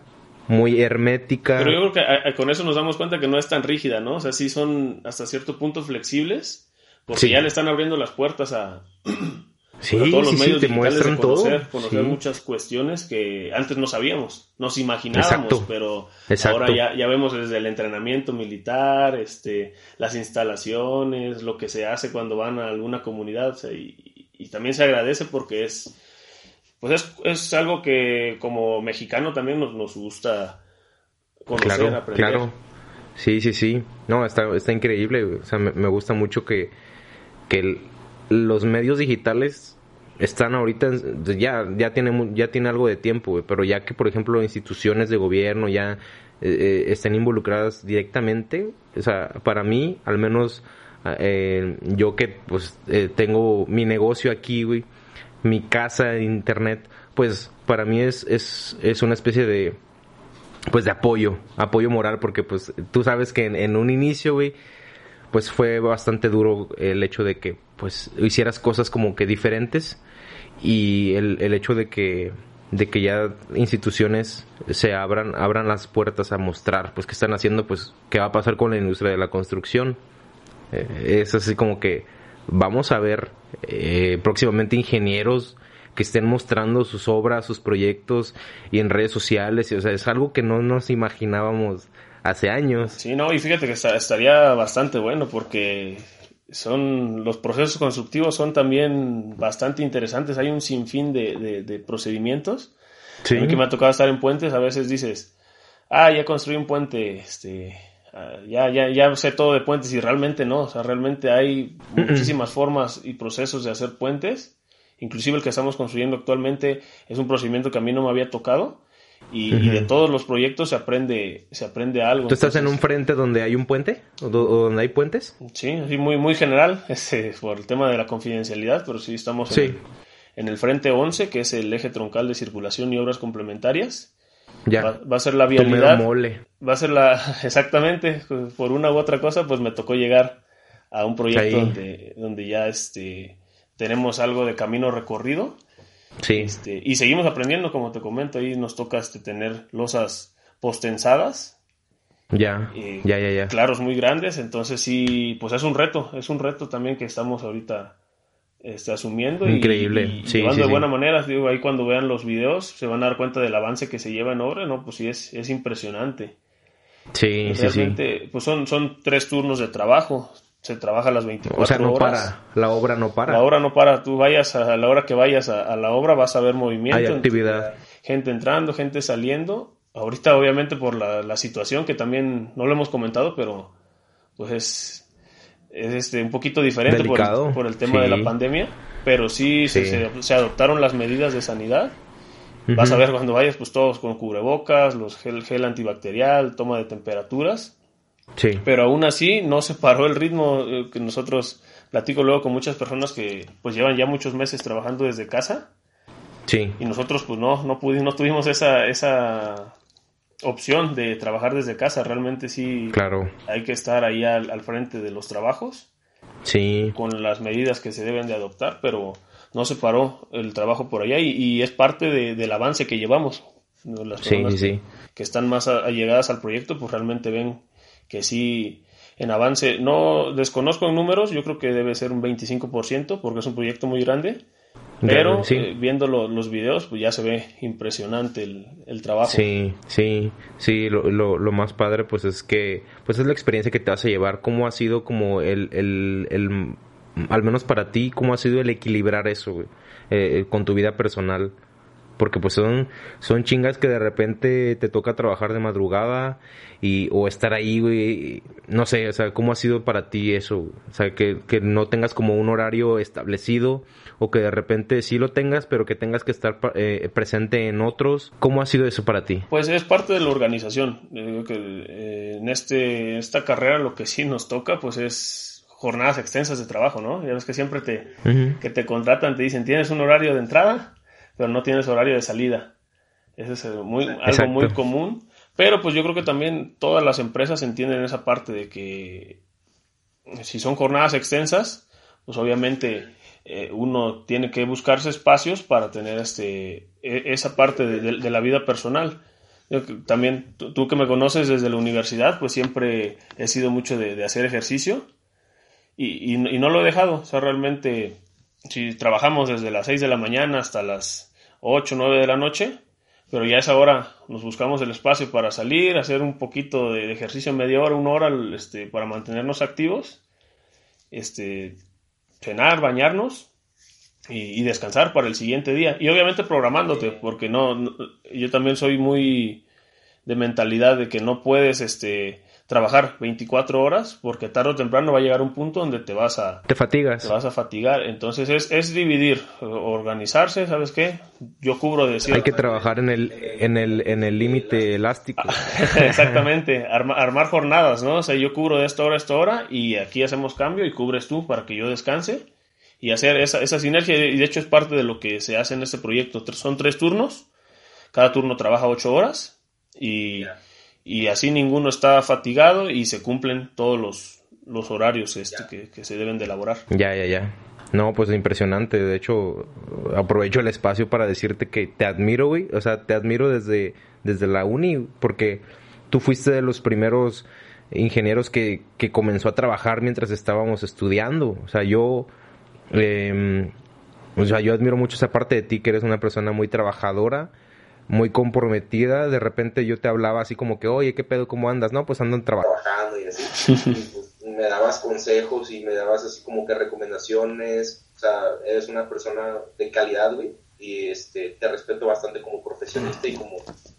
muy hermética. Pero yo creo que con eso nos damos cuenta que no es tan rígida, ¿no? O sea, sí son hasta cierto punto flexibles, porque ya le están abriendo las puertas a, sí, todos los medios te muestran de conocer, conocer muchas cuestiones que antes no sabíamos, nos imaginábamos, pero ahora ya, ya vemos desde el entrenamiento militar, este, las instalaciones, lo que se hace cuando van a alguna comunidad, y, y también se agradece porque es pues es, es algo que como mexicano también nos, nos gusta conocer, Claro, aprender. claro. Sí, sí, sí. No, está, está increíble. O sea, me, me gusta mucho que, que el- los medios digitales están ahorita, ya, ya, tiene, ya tiene algo de tiempo, pero ya que, por ejemplo, instituciones de gobierno ya eh, eh, estén involucradas directamente, o sea, para mí, al menos eh, yo que pues eh, tengo mi negocio aquí, güey, mi casa de internet, pues para mí es, es, es una especie de pues de apoyo, apoyo moral, porque pues tú sabes que en, en un inicio, güey, pues fue bastante duro el hecho de que pues hicieras cosas como que diferentes y el, el hecho de que de que ya instituciones se abran abran las puertas a mostrar pues qué están haciendo pues qué va a pasar con la industria de la construcción Eh, es así como que vamos a ver eh, próximamente ingenieros que estén mostrando sus obras, sus proyectos y en redes sociales. O sea, es algo que no nos imaginábamos hace años. Sí, no, y fíjate que esta- estaría bastante bueno porque son los procesos constructivos son también bastante interesantes. Hay un sinfín de, de- de procedimientos. A mí que me ha tocado estar en puentes, a veces dices, ah, ya construí un puente, este, ah, ya, ya, ya sé todo de puentes y realmente no, o sea, realmente hay muchísimas formas y procesos de hacer puentes. Inclusive el que estamos construyendo actualmente es un procedimiento que a mí no me había tocado y, y de todos los proyectos se aprende, se aprende algo. ¿Tú estás en un frente donde hay un puente? ¿O, do- o donde hay puentes? Sí, así muy, muy general, este, por el tema de la confidencialidad, pero sí estamos Sí. en, en el frente 11, que es el eje troncal de circulación y obras complementarias. Ya. Va, va a ser la vialidad. mole. Va a ser la, exactamente, por una u otra cosa, pues me tocó llegar a un proyecto Ahí. donde, donde ya este, tenemos algo de camino recorrido. Sí. Este, y seguimos aprendiendo, como te comento, ahí nos toca este, tener losas postensadas, Ya. eh, Ya, ya, ya. claros muy grandes, entonces sí, pues es un reto, es un reto también que estamos ahorita este, asumiendo Increíble, y, y sí, llevando sí, de sí. buena manera, digo, ahí cuando vean los videos se van a dar cuenta del avance que se lleva en obra, ¿no? Pues sí, es, es impresionante. Sí, sí, sí. Realmente, pues son, son tres turnos de trabajo, se trabaja las 24 O sea, no horas. para. La obra no para. La obra no para, tú vayas a, a la hora que vayas a, a la obra vas a ver movimiento. Hay actividad. Gente entrando, gente saliendo. Ahorita obviamente por la, la situación que también no lo hemos comentado, pero pues es, es este, un poquito diferente por el, por el tema de la pandemia, pero sí, se- Sí. Se, se adoptaron las medidas de sanidad. Vas a ver cuando vayas pues todos con cubrebocas, los gel, gel antibacterial, toma de temperaturas. Sí. Pero aún así no se paró el ritmo eh, que nosotros platico luego con muchas personas que pues llevan ya muchos meses trabajando desde casa Sí. y nosotros pues no no pudimos no tuvimos esa esa opción de trabajar desde casa realmente sí Claro. hay que estar ahí al, al frente de los trabajos Sí. con las medidas que se deben de adoptar pero no se paró el trabajo por allá y, y es parte de- del avance que llevamos las personas sí, sí. que están más allegadas al proyecto, pues realmente ven que sí en avance. No desconozco en números, yo creo que debe ser un 25% porque es un proyecto muy grande, pero sí. eh, viendo lo- los videos, pues ya se ve impresionante el, el trabajo. Sí, sí, sí, lo, lo, lo más padre pues es que, pues es la experiencia que te a llevar, cómo ha sido como el, el, el al menos para ti, cómo ha sido el equilibrar eso, güey, eh, con tu vida personal. Porque pues son, son chingas que de repente te toca trabajar de madrugada y, o estar ahí, güey. No sé, o sea, ¿cómo ha sido para ti eso? O sea, que, que no tengas como un horario establecido o que de repente sí lo tengas, pero que tengas que estar eh, presente en otros. ¿Cómo ha sido eso para ti? Pues es parte de la organización. Yo digo que eh, en este, esta carrera lo que sí nos toca, pues es jornadas extensas de trabajo, ¿no? Ya ves que siempre te, que te contratan, te dicen, tienes un horario de entrada, pero no tienes horario de salida. Eso es eh, muy, algo Exacto. muy común. Pero pues yo creo que también todas las empresas entienden esa parte de que si son jornadas extensas, pues obviamente eh, uno tiene que buscarse espacios para tener este e- esa parte de, de- de la vida personal. Yo también tú, tú que me conoces desde la universidad, pues siempre he sido mucho de, de hacer ejercicio y, y, y no lo he dejado. O sea, realmente, si trabajamos desde las 6 de la mañana hasta las 8, 9 de la noche, pero ya a esa hora nos buscamos el espacio para salir, hacer un poquito de, de ejercicio media hora, una hora, este, para mantenernos activos, este, cenar, bañarnos y, descansar para el siguiente día. Y obviamente programándote, porque no, yo también soy muy de mentalidad de que no puedes este trabajar 24 horas porque tarde o temprano va a llegar un punto donde te vas a te fatigas. te vas a fatigar. Entonces es, es dividir organizarse sabes qué yo cubro decir hay que trabajar en el en el en el límite elástico. Exactamente. Armar jornadas no o sea yo cubro de esta hora a esta hora y aquí hacemos cambio y cubres tú para que yo descanse y hacer esa, esa sinergia, y de hecho es parte de lo que se hace en este proyecto. Son tres turnos, cada turno trabaja ocho horas y, y así ninguno está fatigado y se cumplen todos los, los horarios este, que, que, se deben de elaborar. Ya, ya, ya. No, pues impresionante. De hecho, aprovecho el espacio para decirte que te admiro, güey. O sea, te admiro desde, desde la uni porque tú fuiste de los primeros ingenieros que, que comenzó a trabajar mientras estábamos estudiando. O sea, yo eh, o sea, yo admiro mucho esa parte de ti, que eres una persona muy trabajadora, muy comprometida. De repente yo te hablaba así como que, oye, ¿qué pedo? ¿Cómo andas? No, pues ando trabajando y así. Pues, me dabas consejos y me dabas así como que recomendaciones. O sea, eres una persona de calidad, güey. Y este, te respeto bastante como profesionista y como,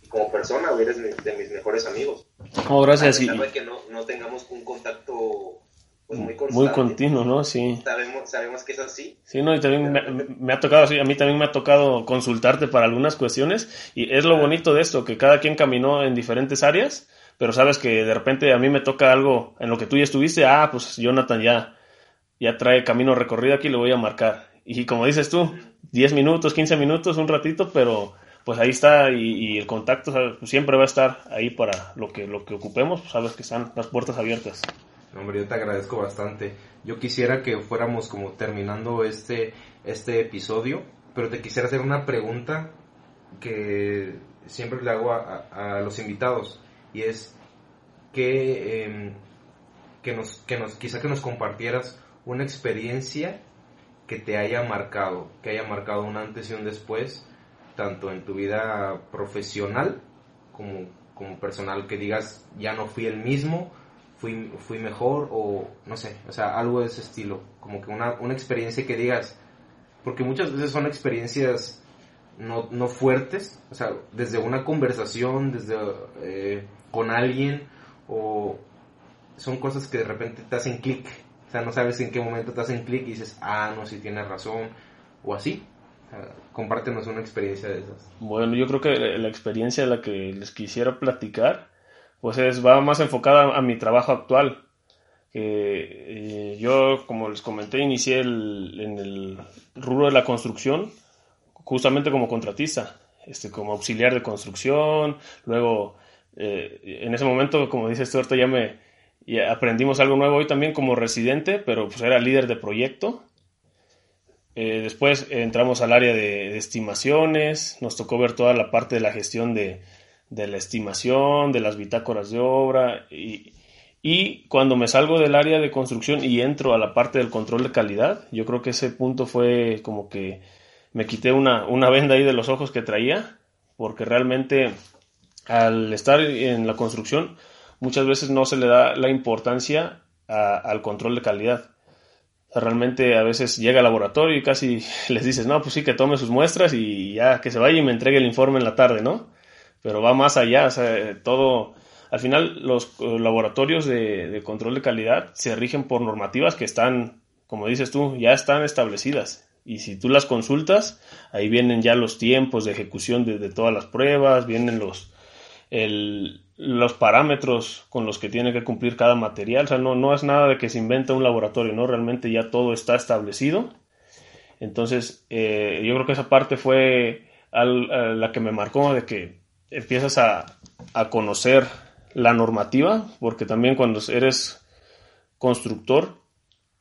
como persona, güey. Eres de mis mejores amigos. Oh, gracias. A de que no, no tengamos un contacto pues muy, muy continuo, ¿no? Sí. Sabemos, sabemos que es así. Sí, no, y también me, ha tocado, a mí también me ha tocado consultarte para algunas cuestiones y es lo bonito de esto, que cada quien caminó en diferentes áreas, pero sabes que de repente a mí me toca algo en lo que tú ya estuviste, ah, pues Jonathan ya, ya trae camino recorrido aquí, le voy a marcar. Y como dices tú, 10 minutos, 15 minutos, un ratito, pero pues ahí está y, el contacto siempre va a estar ahí para lo que, lo que ocupemos, pues sabes que están las puertas abiertas. Hombre, yo te agradezco bastante. Yo quisiera que fuéramos como terminando este, este episodio, pero te quisiera hacer una pregunta que siempre le hago a, los invitados y es que, em, que, nos, que nos, quizá que nos compartieras una experiencia que te haya marcado, que haya marcado un antes y un después, tanto en tu vida profesional como, como personal, que digas, ya no fui el mismo fui, fui mejor o no sé, o sea, algo de ese estilo, como que una, una experiencia que digas, porque muchas veces son experiencias no, no fuertes, o sea, desde una conversación, desde eh, con alguien, o son cosas que de repente te hacen clic, o sea, no sabes en qué momento te hacen clic y dices, ah, no, si tienes razón, o así. compártenos una experiencia de esas. Bueno, yo creo que la experiencia de la que les quisiera platicar pues es, va más enfocada a mi trabajo actual. Eh, yo, como les comenté, inicié en el rubro de la construcción justamente como contratista, este, como auxiliar de construcción. Luego, eh, en ese momento, como dice Stuart, ya me aprendimos algo nuevo hoy también como residente, pero pues era líder de proyecto. Eh, después entramos al área de, estimaciones, nos tocó ver toda la parte de la gestión de, de la estimación, de las bitácoras de obra y, y cuando me salgo del área de construcción y entro a la parte del control de calidad, yo creo que ese punto fue como que me quité una, una venda ahí de los ojos que traía, porque realmente al estar en la construcción muchas veces no se le da la importancia al control de calidad. realmente a veces llega al laboratorio y casi les dices, no, pues sí, que tome sus muestras y ya que se vaya y me entregue el informe en la tarde, ¿no? Pero va más allá, o sea, todo, al final los eh, laboratorios de, control de calidad se rigen por normativas que están, como dices tú, ya están establecidas. Y si tú las consultas, ahí vienen ya los tiempos de ejecución de, todas las pruebas, vienen los, los parámetros con los que tiene que cumplir cada material. O sea, no, no es nada de que se inventa un laboratorio, ¿no? Realmente ya todo está establecido. Entonces, eh, yo creo que esa parte fue la que me marcó de que empiezas a, conocer la normativa, porque también cuando eres constructor,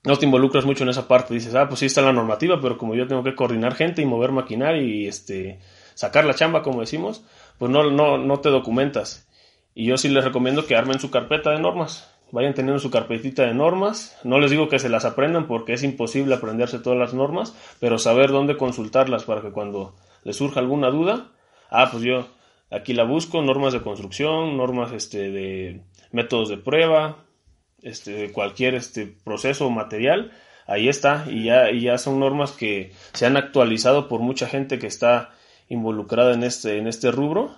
no te involucras mucho en esa parte. Dices, ah, pues sí está la normativa, pero como yo tengo que coordinar gente y mover maquinaria y este, sacar la chamba, como decimos, pues no, no, no te documentas. Y yo sí les recomiendo que armen su carpeta de normas. Vayan teniendo su carpetita de normas. No les digo que se las aprendan porque es imposible aprenderse todas las normas, pero saber dónde consultarlas para que cuando les surja alguna duda, ah, pues yo Aquí la busco, normas de construcción, normas este, de métodos de prueba, este, cualquier este, proceso o material. ahí está y ya, y ya son normas que se han actualizado por mucha gente que está involucrada en este, en este rubro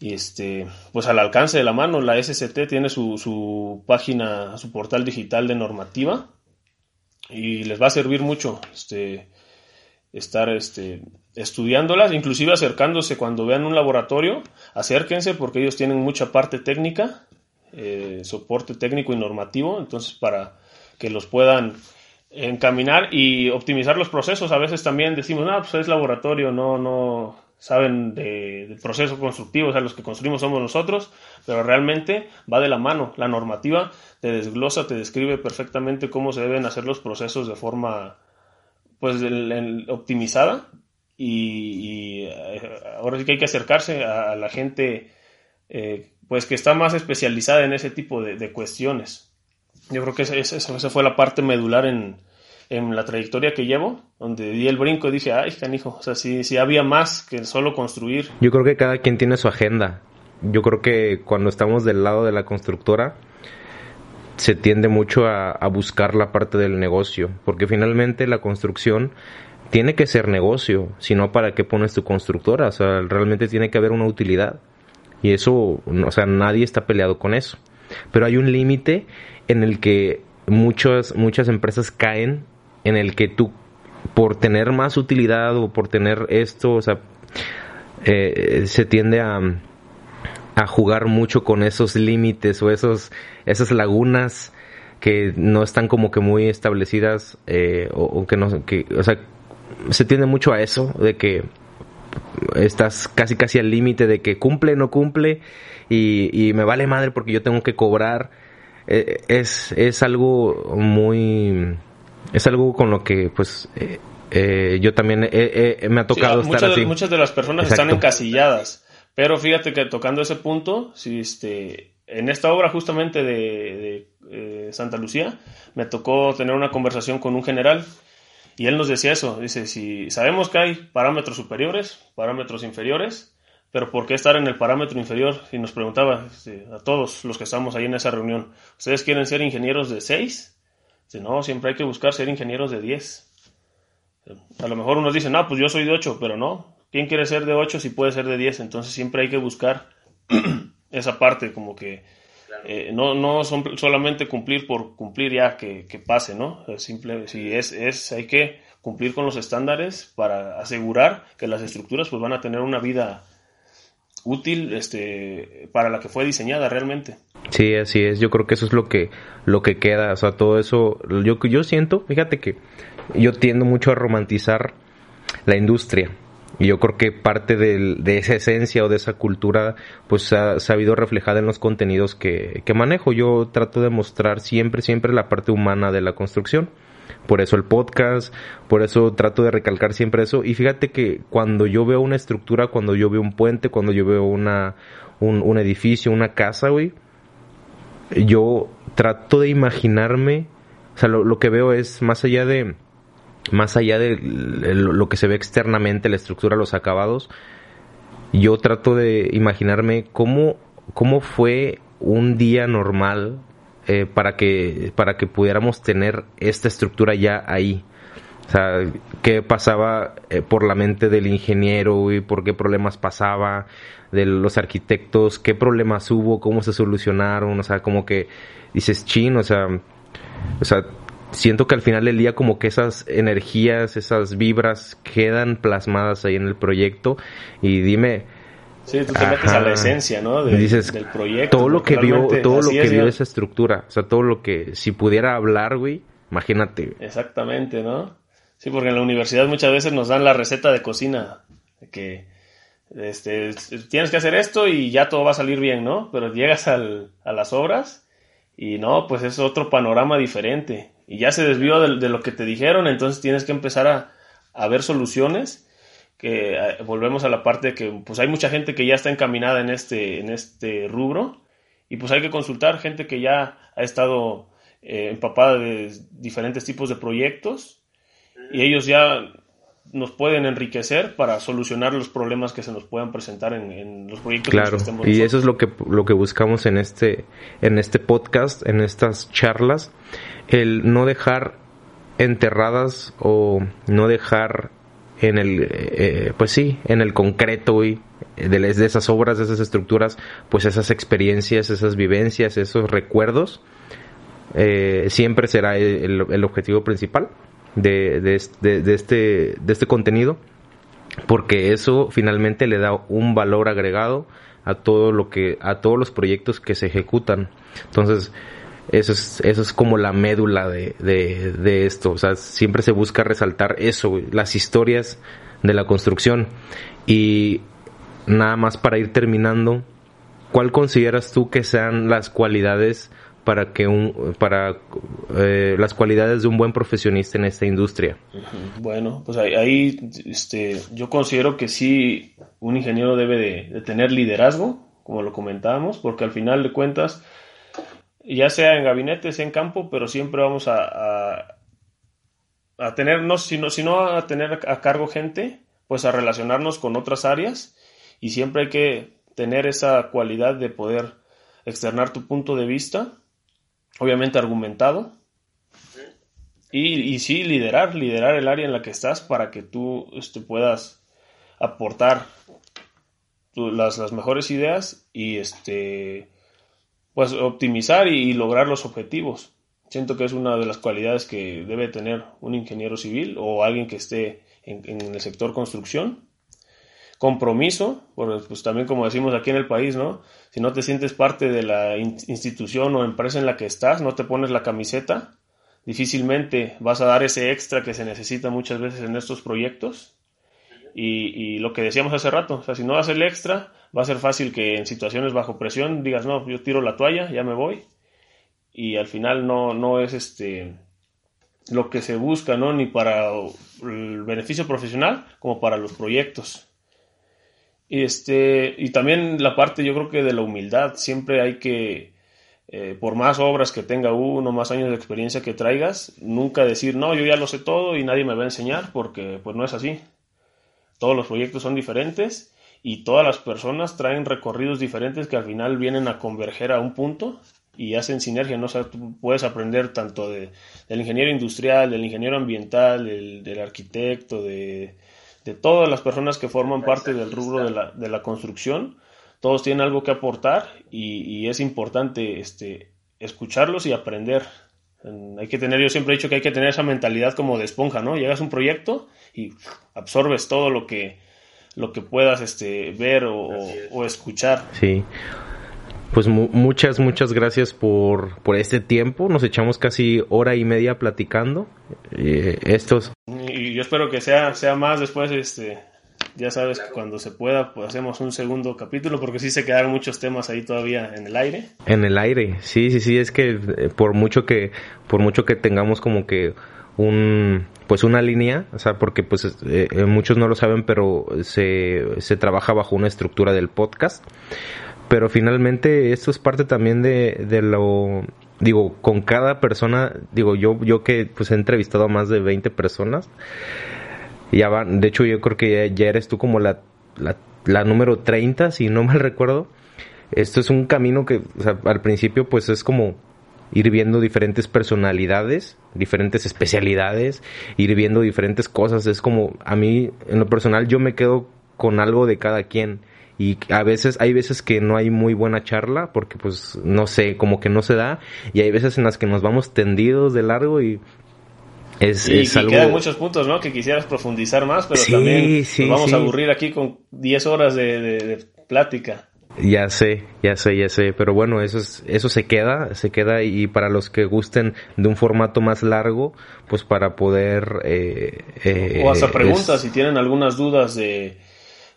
y este, pues al alcance de la mano, la SCT tiene su, su página, su portal digital de normativa y les va a servir mucho este, estar este, estudiándolas, inclusive acercándose cuando vean un laboratorio, acérquense porque ellos tienen mucha parte técnica, eh, soporte técnico y normativo, entonces para que los puedan encaminar y optimizar los procesos. A veces también decimos, no, pues es laboratorio, no, no, saben de, procesos constructivos, o sea, los que construimos somos nosotros, pero realmente va de la mano. La normativa te desglosa, te describe perfectamente cómo se deben hacer los procesos de forma pues optimizada y, eh, ahora sí que hay que acercarse a, la gente eh, pues que está más especializada en ese tipo de, cuestiones. Yo creo que esa fue la parte medular en, en la trayectoria que llevo, donde di el brinco y dije, ay, canijo, o sea, si, si había más que solo construir. Yo creo que cada quien tiene su agenda. Yo creo que cuando estamos del lado de la constructora, se tiende mucho a, a buscar la parte del negocio, porque finalmente la construcción tiene que ser negocio, si no, ¿para qué pones tu constructora? O sea, realmente tiene que haber una utilidad. Y eso, o sea, nadie está peleado con eso. Pero hay un límite en el que muchas, muchas empresas caen en el que tú, por tener más utilidad o por tener esto, o sea, eh, se tiende a, a jugar mucho con esos límites o esos, esas lagunas que no están como que muy establecidas eh, o, que no, o sea, se tiende mucho a eso, de que estás casi casi al límite de que cumple, no cumple y, y me vale madre porque yo tengo que cobrar. Eh, es, es algo muy es algo con lo que pues eh, eh, yo también me ha tocado estar muchas, así. Muchas de las personas están encasilladas, pero fíjate que tocando ese punto, si este, en esta obra justamente de, eh, Santa Lucía, me tocó tener una conversación con un general y él nos decía eso, dice, si sabemos que hay parámetros superiores, parámetros inferiores, pero ¿por qué estar en el parámetro inferior? Y nos preguntaba a todos los que estamos ahí en esa reunión, ¿ustedes quieren ser ingenieros de 6 no, siempre hay que buscar ser ingenieros de 10. A lo mejor unos dicen, no, pues yo soy de 8, pero no. ¿Quién quiere ser de 8 si puede ser de 10? Entonces siempre hay que buscar esa parte, como que eh, no, no son solamente cumplir por cumplir ya que, pase, ¿no? simple, si es, es, hay que cumplir con los estándares para asegurar que las estructuras pues van a tener una vida útil este, para la que fue diseñada realmente. Sí, así es. Yo creo que eso es lo que, lo que queda. O sea, todo eso. Yo, yo siento, fíjate que yo tiendo mucho a romantizar la industria. Y yo creo que parte de esa esencia o de esa cultura, pues se ha sabido reflejada en los contenidos que, que manejo. Yo trato de mostrar siempre, siempre la parte humana de la construcción. Por eso el podcast, por eso trato de recalcar siempre eso. Y fíjate que cuando yo veo una estructura, cuando yo veo un puente, cuando yo veo una, un, un edificio, una casa, güey, yo trato de imaginarme, o sea, lo, que veo es más allá de, más allá de lo que se ve externamente, la estructura, los acabados, yo trato de imaginarme cómo, cómo fue un día normal eh, para que para que pudiéramos tener esta estructura ya ahí. O sea, qué pasaba eh, por la mente del ingeniero y por qué problemas pasaba, de los arquitectos, qué problemas hubo, cómo se solucionaron, o sea, como que dices chin, o sea, o sea, siento que al final del día como que esas energías, esas vibras quedan plasmadas ahí en el proyecto y dime, Sí, tú te metes a la esencia, ¿no? dices, del proyecto. Todo lo que vio, todo lo que vio esa estructura, o sea, todo lo que, si pudiera hablar, güey, imagínate. Exactamente, ¿no? Sí, porque en la universidad muchas veces nos dan la receta de cocina, que este, tienes que hacer esto y ya todo va a salir bien, ¿no? Pero llegas al, a las obras y no, pues es otro panorama diferente. Y ya se desvió de, lo que te dijeron, entonces tienes que empezar a, a ver soluciones. Que eh, volvemos a la parte de que pues hay mucha gente que ya está encaminada en este, en este rubro y pues hay que consultar gente que ya ha estado eh, empapada de diferentes tipos de proyectos y ellos ya nos pueden enriquecer para solucionar los problemas que se nos puedan presentar en, los proyectos claro, que estemos y eso es lo que lo que buscamos en este en este podcast en estas charlas el no dejar enterradas o no dejar en el, eh, pues sí, en el concreto, de, de, esas obras, de esas estructuras, pues esas experiencias, esas vivencias, esos recuerdos, eh, siempre será el, el, objetivo principal de, de, de, este, de este contenido, porque eso finalmente le da un valor agregado a todo lo que, a todos los proyectos que se ejecutan. Entonces, eso es, eso es como la médula de, de, esto. O sea, siempre se busca resaltar eso, las historias de la construcción. Y nada más para ir terminando, ¿cuál consideras tú que sean las cualidades para que un para eh, las cualidades de un buen profesionista en esta industria. Bueno pues ahí, este yo considero que sí un ingeniero debe de, tener liderazgo como lo comentábamos porque al final de cuentas ya sea en gabinete, sea en campo, pero siempre vamos a, a, tener, no, sino, sino a tener a cargo gente, pues a relacionarnos con otras áreas y siempre hay que tener esa cualidad de poder externar tu punto de vista, obviamente argumentado, y, y sí liderar, liderar el área en la que estás para que tú este, puedas aportar las, las mejores ideas y este pues optimizar y, lograr los objetivos. Siento que es una de las cualidades que debe tener un ingeniero civil o alguien que esté en, el sector construcción. Compromiso, pues también como decimos aquí en el país, ¿no? Si no te sientes parte de la institución o empresa en la que estás, no te pones la camiseta, difícilmente vas a dar ese extra que se necesita muchas veces en estos proyectos. Y, y, lo que decíamos hace rato, o sea, si no das el extra, va a ser fácil que en situaciones bajo presión digas, no, yo tiro la toalla, ya me voy. Y al final no, no es este lo que se busca, ¿no? Ni para el beneficio profesional como para los proyectos. Y, este, y también la parte, yo creo que de la humildad, siempre hay que, eh, por más obras que tenga uno, más años de experiencia que traigas, nunca decir, no, yo ya lo sé todo y nadie me va a enseñar, porque pues no es así. Todos los proyectos son diferentes y todas las personas traen recorridos diferentes que al final vienen a converger a un punto y hacen sinergia, ¿no? O sea, puedes aprender tanto de, del ingeniero industrial, del ingeniero ambiental, del, arquitecto, de, de, todas las personas que forman parte del rubro de la, de la construcción. Todos tienen algo que aportar y, y, es importante este, escucharlos y aprender. Hay que tener, yo siempre he dicho que hay que tener esa mentalidad como de esponja, ¿no? Llegas a un proyecto y absorbes todo lo que, lo que puedas este, ver o, escuchar. Sí. Pues muchas, muchas gracias por, por este tiempo. Nos echamos casi hora y media platicando. Eh, estos. Y yo espero que sea, sea más después, este, ya sabes que cuando se pueda, pues hacemos un segundo capítulo, porque sí se quedaron muchos temas ahí todavía en el aire. En el aire, sí, sí, sí, es que eh, por mucho que, por mucho que tengamos como que un pues una línea, o sea, porque pues eh, eh, muchos no lo saben, pero se, se trabaja bajo una estructura del podcast. Pero finalmente esto es parte también de, de lo digo, con cada persona, digo, yo yo que pues he entrevistado a más de 20 personas. Ya van, de hecho yo creo que ya, eres tú como la, la, número 30, si no mal recuerdo. Esto es un camino que o sea, al principio pues es como ir viendo diferentes personalidades, diferentes especialidades, ir viendo diferentes cosas. Es como, a mí, en lo personal, yo me quedo con algo de cada quien. Y a veces, hay veces que no hay muy buena charla, porque pues, no sé, como que no se da. Y hay veces en las que nos vamos tendidos de largo y es, y, quedan muchos puntos, ¿no? Que quisieras profundizar más, pero también nos vamos a aburrir aquí con 10 horas de plática. Ya sé, ya sé, ya sé, pero bueno, eso es, eso se queda, se queda y para los que gusten de un formato más largo, pues para poder eh, eh, o hacer preguntas si tienen algunas dudas de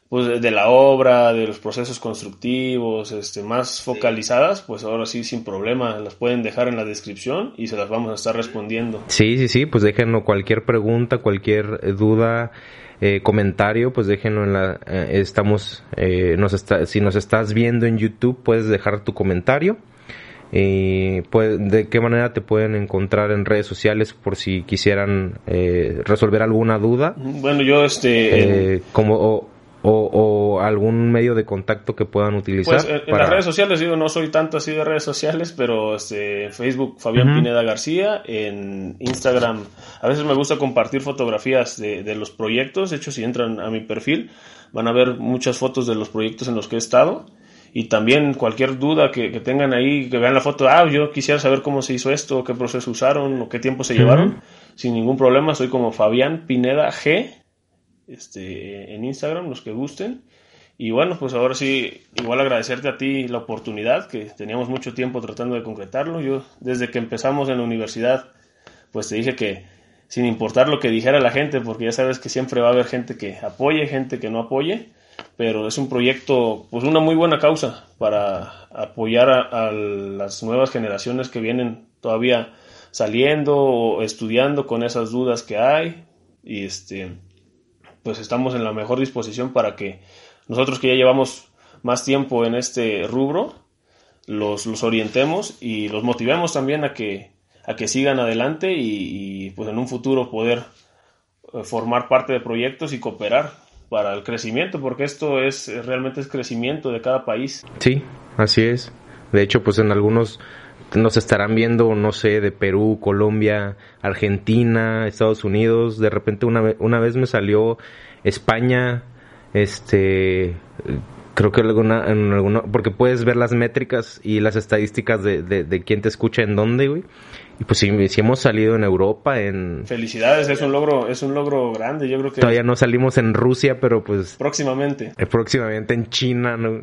pues de la obra, de los procesos constructivos, este, más focalizadas, pues ahora sí sin problema las pueden dejar en la descripción y se las vamos a estar respondiendo. Sí, sí, sí, pues déjenos cualquier pregunta, cualquier duda eh, comentario, pues déjenlo en la, eh, estamos, eh, nos está, si nos estás viendo en YouTube, puedes dejar tu comentario. Y pues, de qué manera te pueden encontrar en redes sociales por si quisieran resolver alguna duda. Bueno, yo este... como, o, algún medio de contacto que puedan utilizar. Pues en, las redes sociales, digo, no soy tanto así de redes sociales, pero este, Facebook Fabián Pineda García, en Instagram, a veces me gusta compartir fotografías de, de, los proyectos, de hecho si entran a mi perfil van a ver muchas fotos de los proyectos en los que he estado y también cualquier duda que, tengan ahí, que vean la foto, ah, yo quisiera saber cómo se hizo esto, qué proceso usaron o qué tiempo se llevaron, sin ningún problema, soy como Fabián Pineda G este, en Instagram, los que gusten. Y bueno, pues ahora sí, igual agradecerte a ti la oportunidad, que teníamos mucho tiempo tratando de concretarlo. Yo, desde que empezamos en la universidad, pues te dije que sin importar lo que dijera la gente, porque ya sabes que siempre va a haber gente que apoye, gente que no apoye, pero es un proyecto, pues una muy buena causa para apoyar a, a las nuevas generaciones que vienen todavía saliendo o estudiando con esas dudas que hay. Y este, pues estamos en la mejor disposición para que nosotros que ya llevamos más tiempo en este rubro, los, orientemos y los motivemos también a que, a que sigan adelante y, pues en un futuro poder eh, formar parte de proyectos y cooperar para el crecimiento, porque esto es realmente es crecimiento de cada país. Sí, así es. De hecho, pues en algunos nos estarán viendo, no sé, de Perú, Colombia, Argentina, Estados Unidos. De repente una, una vez me salió España, este, creo que alguna, en alguna, porque puedes ver las métricas y las estadísticas de, de, quién te escucha en dónde, güey. Y pues si, hemos salido en Europa, en... Felicidades, es un logro, es un logro grande, yo creo que... Todavía no salimos en Rusia, pero pues... Próximamente. Eh, próximamente en China, ¿no?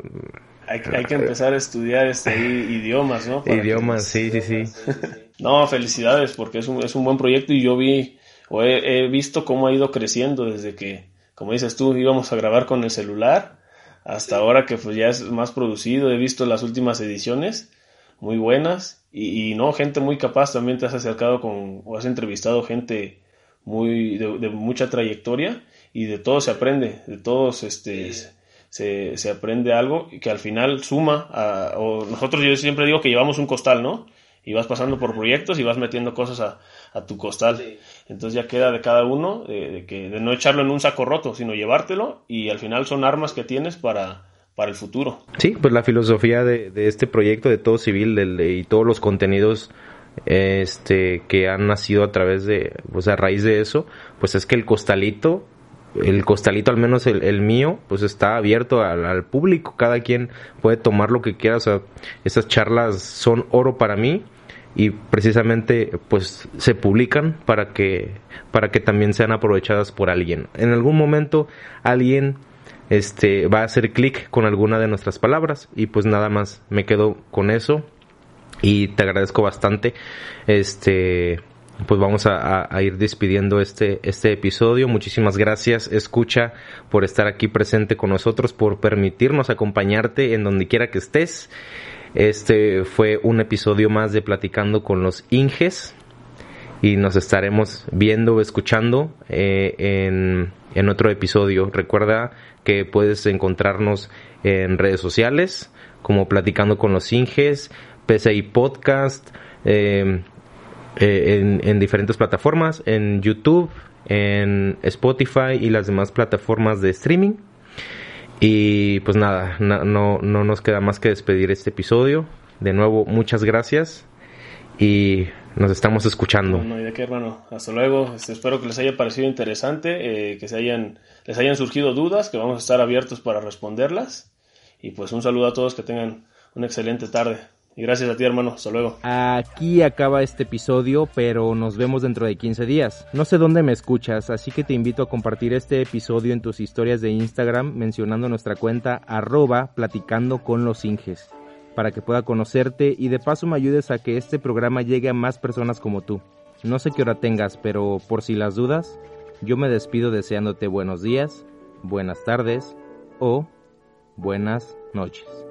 Hay, hay, que empezar a estudiar este idiomas, ¿no? idiomas, sí, sí, sí. no, felicidades, porque es un, es un buen proyecto y yo vi, o he, visto cómo ha ido creciendo desde que, como dices tú, íbamos a grabar con el celular, hasta ahora que pues ya es más producido, he visto las últimas ediciones, muy buenas, y, no, gente muy capaz, también te has acercado con, o has entrevistado gente muy, de, de mucha trayectoria, y de todo se aprende, de todos, este se, se aprende algo que al final suma a, o nosotros yo siempre digo que llevamos un costal, ¿no? Y vas pasando por proyectos y vas metiendo cosas a, a tu costal. Entonces ya queda de cada uno de, que, de no echarlo en un saco roto, sino llevártelo y al final son armas que tienes para, para el futuro. Sí, pues la filosofía de, de este proyecto de todo civil y todos los contenidos este que han nacido a través de, pues a raíz de eso, pues es que el costalito el costalito, al menos el, mío, pues está abierto al, público. Cada quien puede tomar lo que quiera. O sea, esas charlas son oro para mí y precisamente pues se publican para que para que también sean aprovechadas por alguien. En algún momento alguien este va a hacer clic con alguna de nuestras palabras y pues nada más me quedo con eso y te agradezco bastante este pues vamos a, ir despidiendo este, este episodio. Muchísimas gracias, escucha, por estar aquí presente con nosotros, por permitirnos acompañarte en donde quiera que estés. Este fue un episodio más de Platicando con los Inges y nos estaremos viendo o escuchando eh, en, en otro episodio. Recuerda que puedes encontrarnos en redes sociales como Platicando con los Inges, PCI Podcast. Eh, eh, en, diferentes plataformas, en YouTube, en Spotify y las demás plataformas de streaming. Y pues nada, no, no, nos queda más que despedir este episodio. De nuevo, muchas gracias y nos estamos escuchando. No, de qué, hermano. Hasta luego. Este, espero que les haya parecido interesante, eh, que se hayan, les hayan surgido dudas, que vamos a estar abiertos para responderlas. Y pues un saludo a todos, que tengan una excelente tarde. Y gracias a ti, hermano. Hasta luego. Aquí acaba este episodio, pero nos vemos dentro de 15 días. No sé dónde me escuchas, así que te invito a compartir este episodio en tus historias de Instagram mencionando nuestra cuenta arroba platicando con los para que pueda conocerte y de paso me ayudes a que este programa llegue a más personas como tú. No sé qué hora tengas, pero por si las dudas, yo me despido deseándote buenos días, buenas tardes o buenas noches.